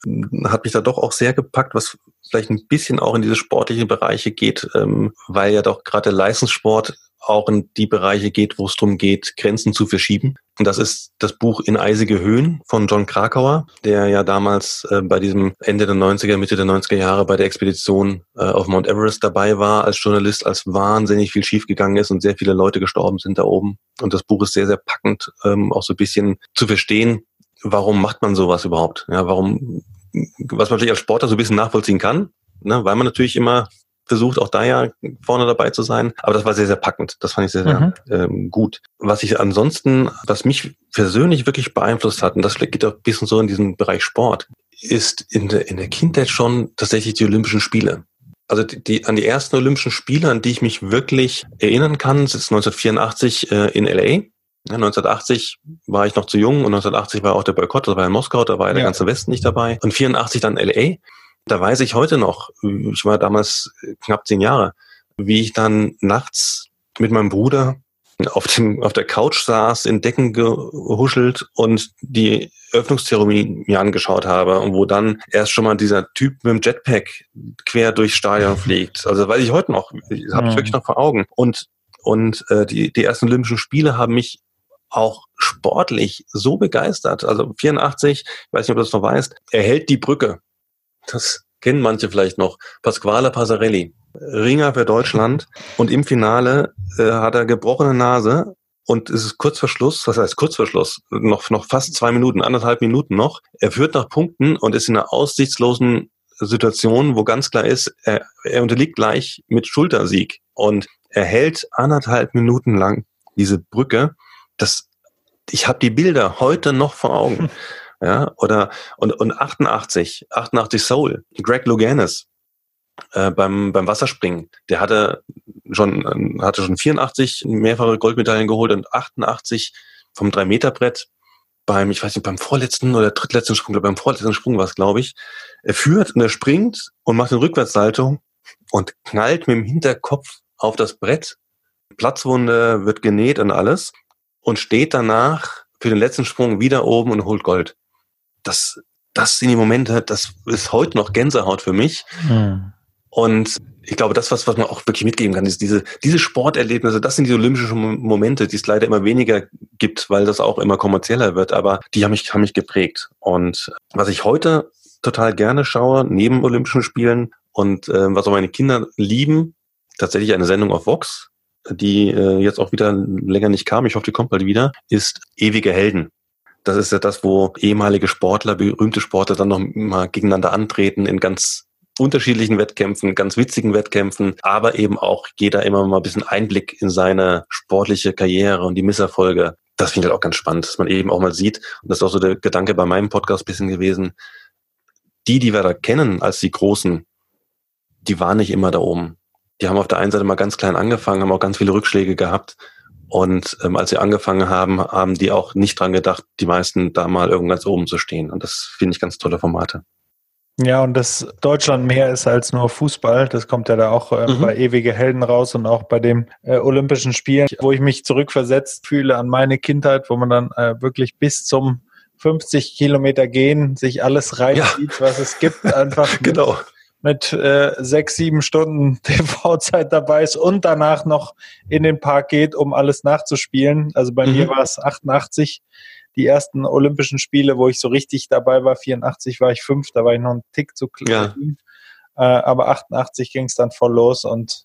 hat mich da doch auch sehr gepackt, was vielleicht ein bisschen auch in diese sportlichen Bereiche geht, ähm, weil ja doch gerade der Leistungssport auch in die Bereiche geht, wo es darum geht, Grenzen zu verschieben. Und das ist das Buch In eisige Höhen von John Krakauer, der ja damals äh, bei diesem Ende der 90er, Mitte der 90er Jahre bei der Expedition äh, auf Mount Everest dabei war als Journalist, als wahnsinnig viel schiefgegangen ist und sehr viele Leute gestorben sind da oben. Und das Buch ist sehr, sehr packend, ähm, auch so ein bisschen zu verstehen, warum macht man sowas überhaupt? Ja, warum, was man natürlich als Sportler so ein bisschen nachvollziehen kann, ne, weil man natürlich immer versucht, auch da ja vorne dabei zu sein. Aber das war sehr, sehr packend. Das fand ich sehr, sehr mhm. ähm, gut. Was ich ansonsten, was mich persönlich wirklich beeinflusst hat, und das geht auch ein bisschen so in diesem Bereich Sport, ist in der, in der Kindheit schon tatsächlich die Olympischen Spiele. Also die, die, an die ersten Olympischen Spiele, an die ich mich wirklich erinnern kann, ist 1984 äh, in LA. Ja, 1980 war ich noch zu jung und 1980 war auch der Boykott, das war in Moskau, da war ja der ganze Westen nicht dabei. Und 84 dann LA. Da weiß ich heute noch, ich war damals knapp zehn Jahre, wie ich dann nachts mit meinem Bruder auf dem auf der Couch saß, in Decken gehuschelt und die Öffnungszeremonie mir angeschaut habe und wo dann erst schon mal dieser Typ mit dem Jetpack quer durchs Stadion fliegt. Also weiß ich heute noch, habe ich wirklich noch vor Augen. Und und äh, die die ersten Olympischen Spiele haben mich auch sportlich so begeistert. Also 84, ich weiß nicht, ob du das noch weißt, er hält die Brücke. Das kennen manche vielleicht noch. Pasquale Passarelli, Ringer für Deutschland. Und im Finale äh, hat er gebrochene Nase und es ist kurz vor Schluss, was heißt kurz vor Schluss, noch, noch fast zwei Minuten, anderthalb Minuten noch. Er führt nach Punkten und ist in einer aussichtslosen Situation, wo ganz klar ist, er, er unterliegt gleich mit Schultersieg und er hält anderthalb Minuten lang diese Brücke. Das, ich habe die Bilder heute noch vor Augen. Ja, oder und, und 88, 88 Soul, Greg Louganis äh, beim, beim Wasserspringen, der hatte schon, hatte schon 84 mehrfache Goldmedaillen geholt und 88 vom 3-Meter-Brett beim, ich weiß nicht, beim vorletzten oder drittletzten Sprung, oder beim vorletzten Sprung war es, glaube ich. Er führt und er springt und macht eine Rückwärtssalto und knallt mit dem Hinterkopf auf das Brett. Platzwunde wird genäht und alles und steht danach für den letzten Sprung wieder oben und holt Gold. Das, das sind die Momente, das ist heute noch Gänsehaut für mich. Mhm. Und ich glaube, das, was, was man auch wirklich mitgeben kann, ist diese, diese Sporterlebnisse, das sind die olympischen Momente, die es leider immer weniger gibt, weil das auch immer kommerzieller wird, aber die haben mich, haben mich geprägt. Und was ich heute total gerne schaue, neben Olympischen Spielen und äh, was auch meine Kinder lieben, tatsächlich eine Sendung auf Vox, die äh, jetzt auch wieder länger nicht kam, ich hoffe, die kommt bald wieder, ist Ewige Helden. Das ist ja das, wo ehemalige Sportler, berühmte Sportler dann noch mal gegeneinander antreten in ganz unterschiedlichen Wettkämpfen, ganz witzigen Wettkämpfen, aber eben auch jeder immer mal ein bisschen Einblick in seine sportliche Karriere und die Misserfolge. Das finde ich halt auch ganz spannend, dass man eben auch mal sieht, und das ist auch so der Gedanke bei meinem Podcast bisschen gewesen, die, die wir da kennen als die Großen, die waren nicht immer da oben. Die haben auf der einen Seite mal ganz klein angefangen, haben auch ganz viele Rückschläge gehabt. Und ähm, als sie angefangen haben, haben die auch nicht dran gedacht, die meisten da mal irgendwo ganz oben zu stehen. Und das finde ich ganz tolle Formate. Ja, und dass Deutschland mehr ist als nur Fußball, das kommt ja da auch äh, mhm. bei Ewige Helden raus und auch bei den äh, Olympischen Spielen, wo ich mich zurückversetzt fühle an meine Kindheit, wo man dann äh, wirklich bis zum 50 Kilometer gehen, sich alles reinzieht, ja. was es gibt, einfach genau. Mit äh, sechs, sieben Stunden TV-Zeit dabei ist und danach noch in den Park geht, um alles nachzuspielen. Also bei mhm. mir war es 88 die ersten Olympischen Spiele, wo ich so richtig dabei war, 84 war ich fünf, da war ich noch ein Tick zu klein. Ja. Äh, aber 88 ging es dann voll los und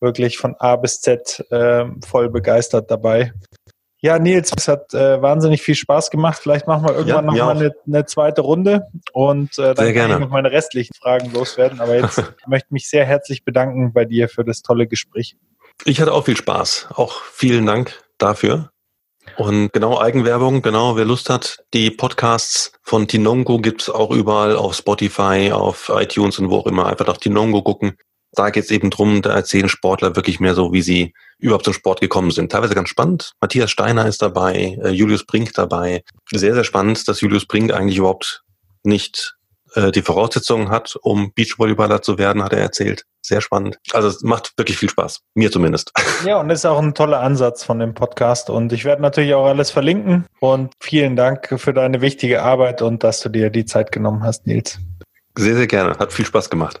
wirklich von A bis Z äh, voll begeistert dabei. Ja, Nils, es hat äh, wahnsinnig viel Spaß gemacht. Vielleicht machen wir irgendwann ja, noch mal eine, eine, zweite Runde und äh, dann sehr kann gerne. ich noch meine restlichen Fragen loswerden. Aber jetzt möchte ich mich sehr herzlich bedanken bei dir für das tolle Gespräch. Ich hatte auch viel Spaß. Auch vielen Dank dafür. Und genau Eigenwerbung, genau, wer Lust hat, die Podcasts von Tinongo gibt's auch überall auf Spotify, auf iTunes und wo auch immer. Einfach nach Tinongo gucken. Da geht's eben drum, da erzählen Sportler wirklich mehr so, wie sie überhaupt zum Sport gekommen sind. Teilweise ganz spannend. Matthias Steiner ist dabei, äh, Julius Brink dabei. Sehr, sehr spannend, dass Julius Brink eigentlich überhaupt nicht äh, die Voraussetzungen hat, um Beachvolleyballer zu werden, hat er erzählt. Sehr spannend. Also es macht wirklich viel Spaß. Mir zumindest. Ja, und ist auch ein toller Ansatz von dem Podcast. Und ich werde natürlich auch alles verlinken. Und vielen Dank für deine wichtige Arbeit und dass du dir die Zeit genommen hast, Nils. Sehr, sehr gerne. Hat viel Spaß gemacht.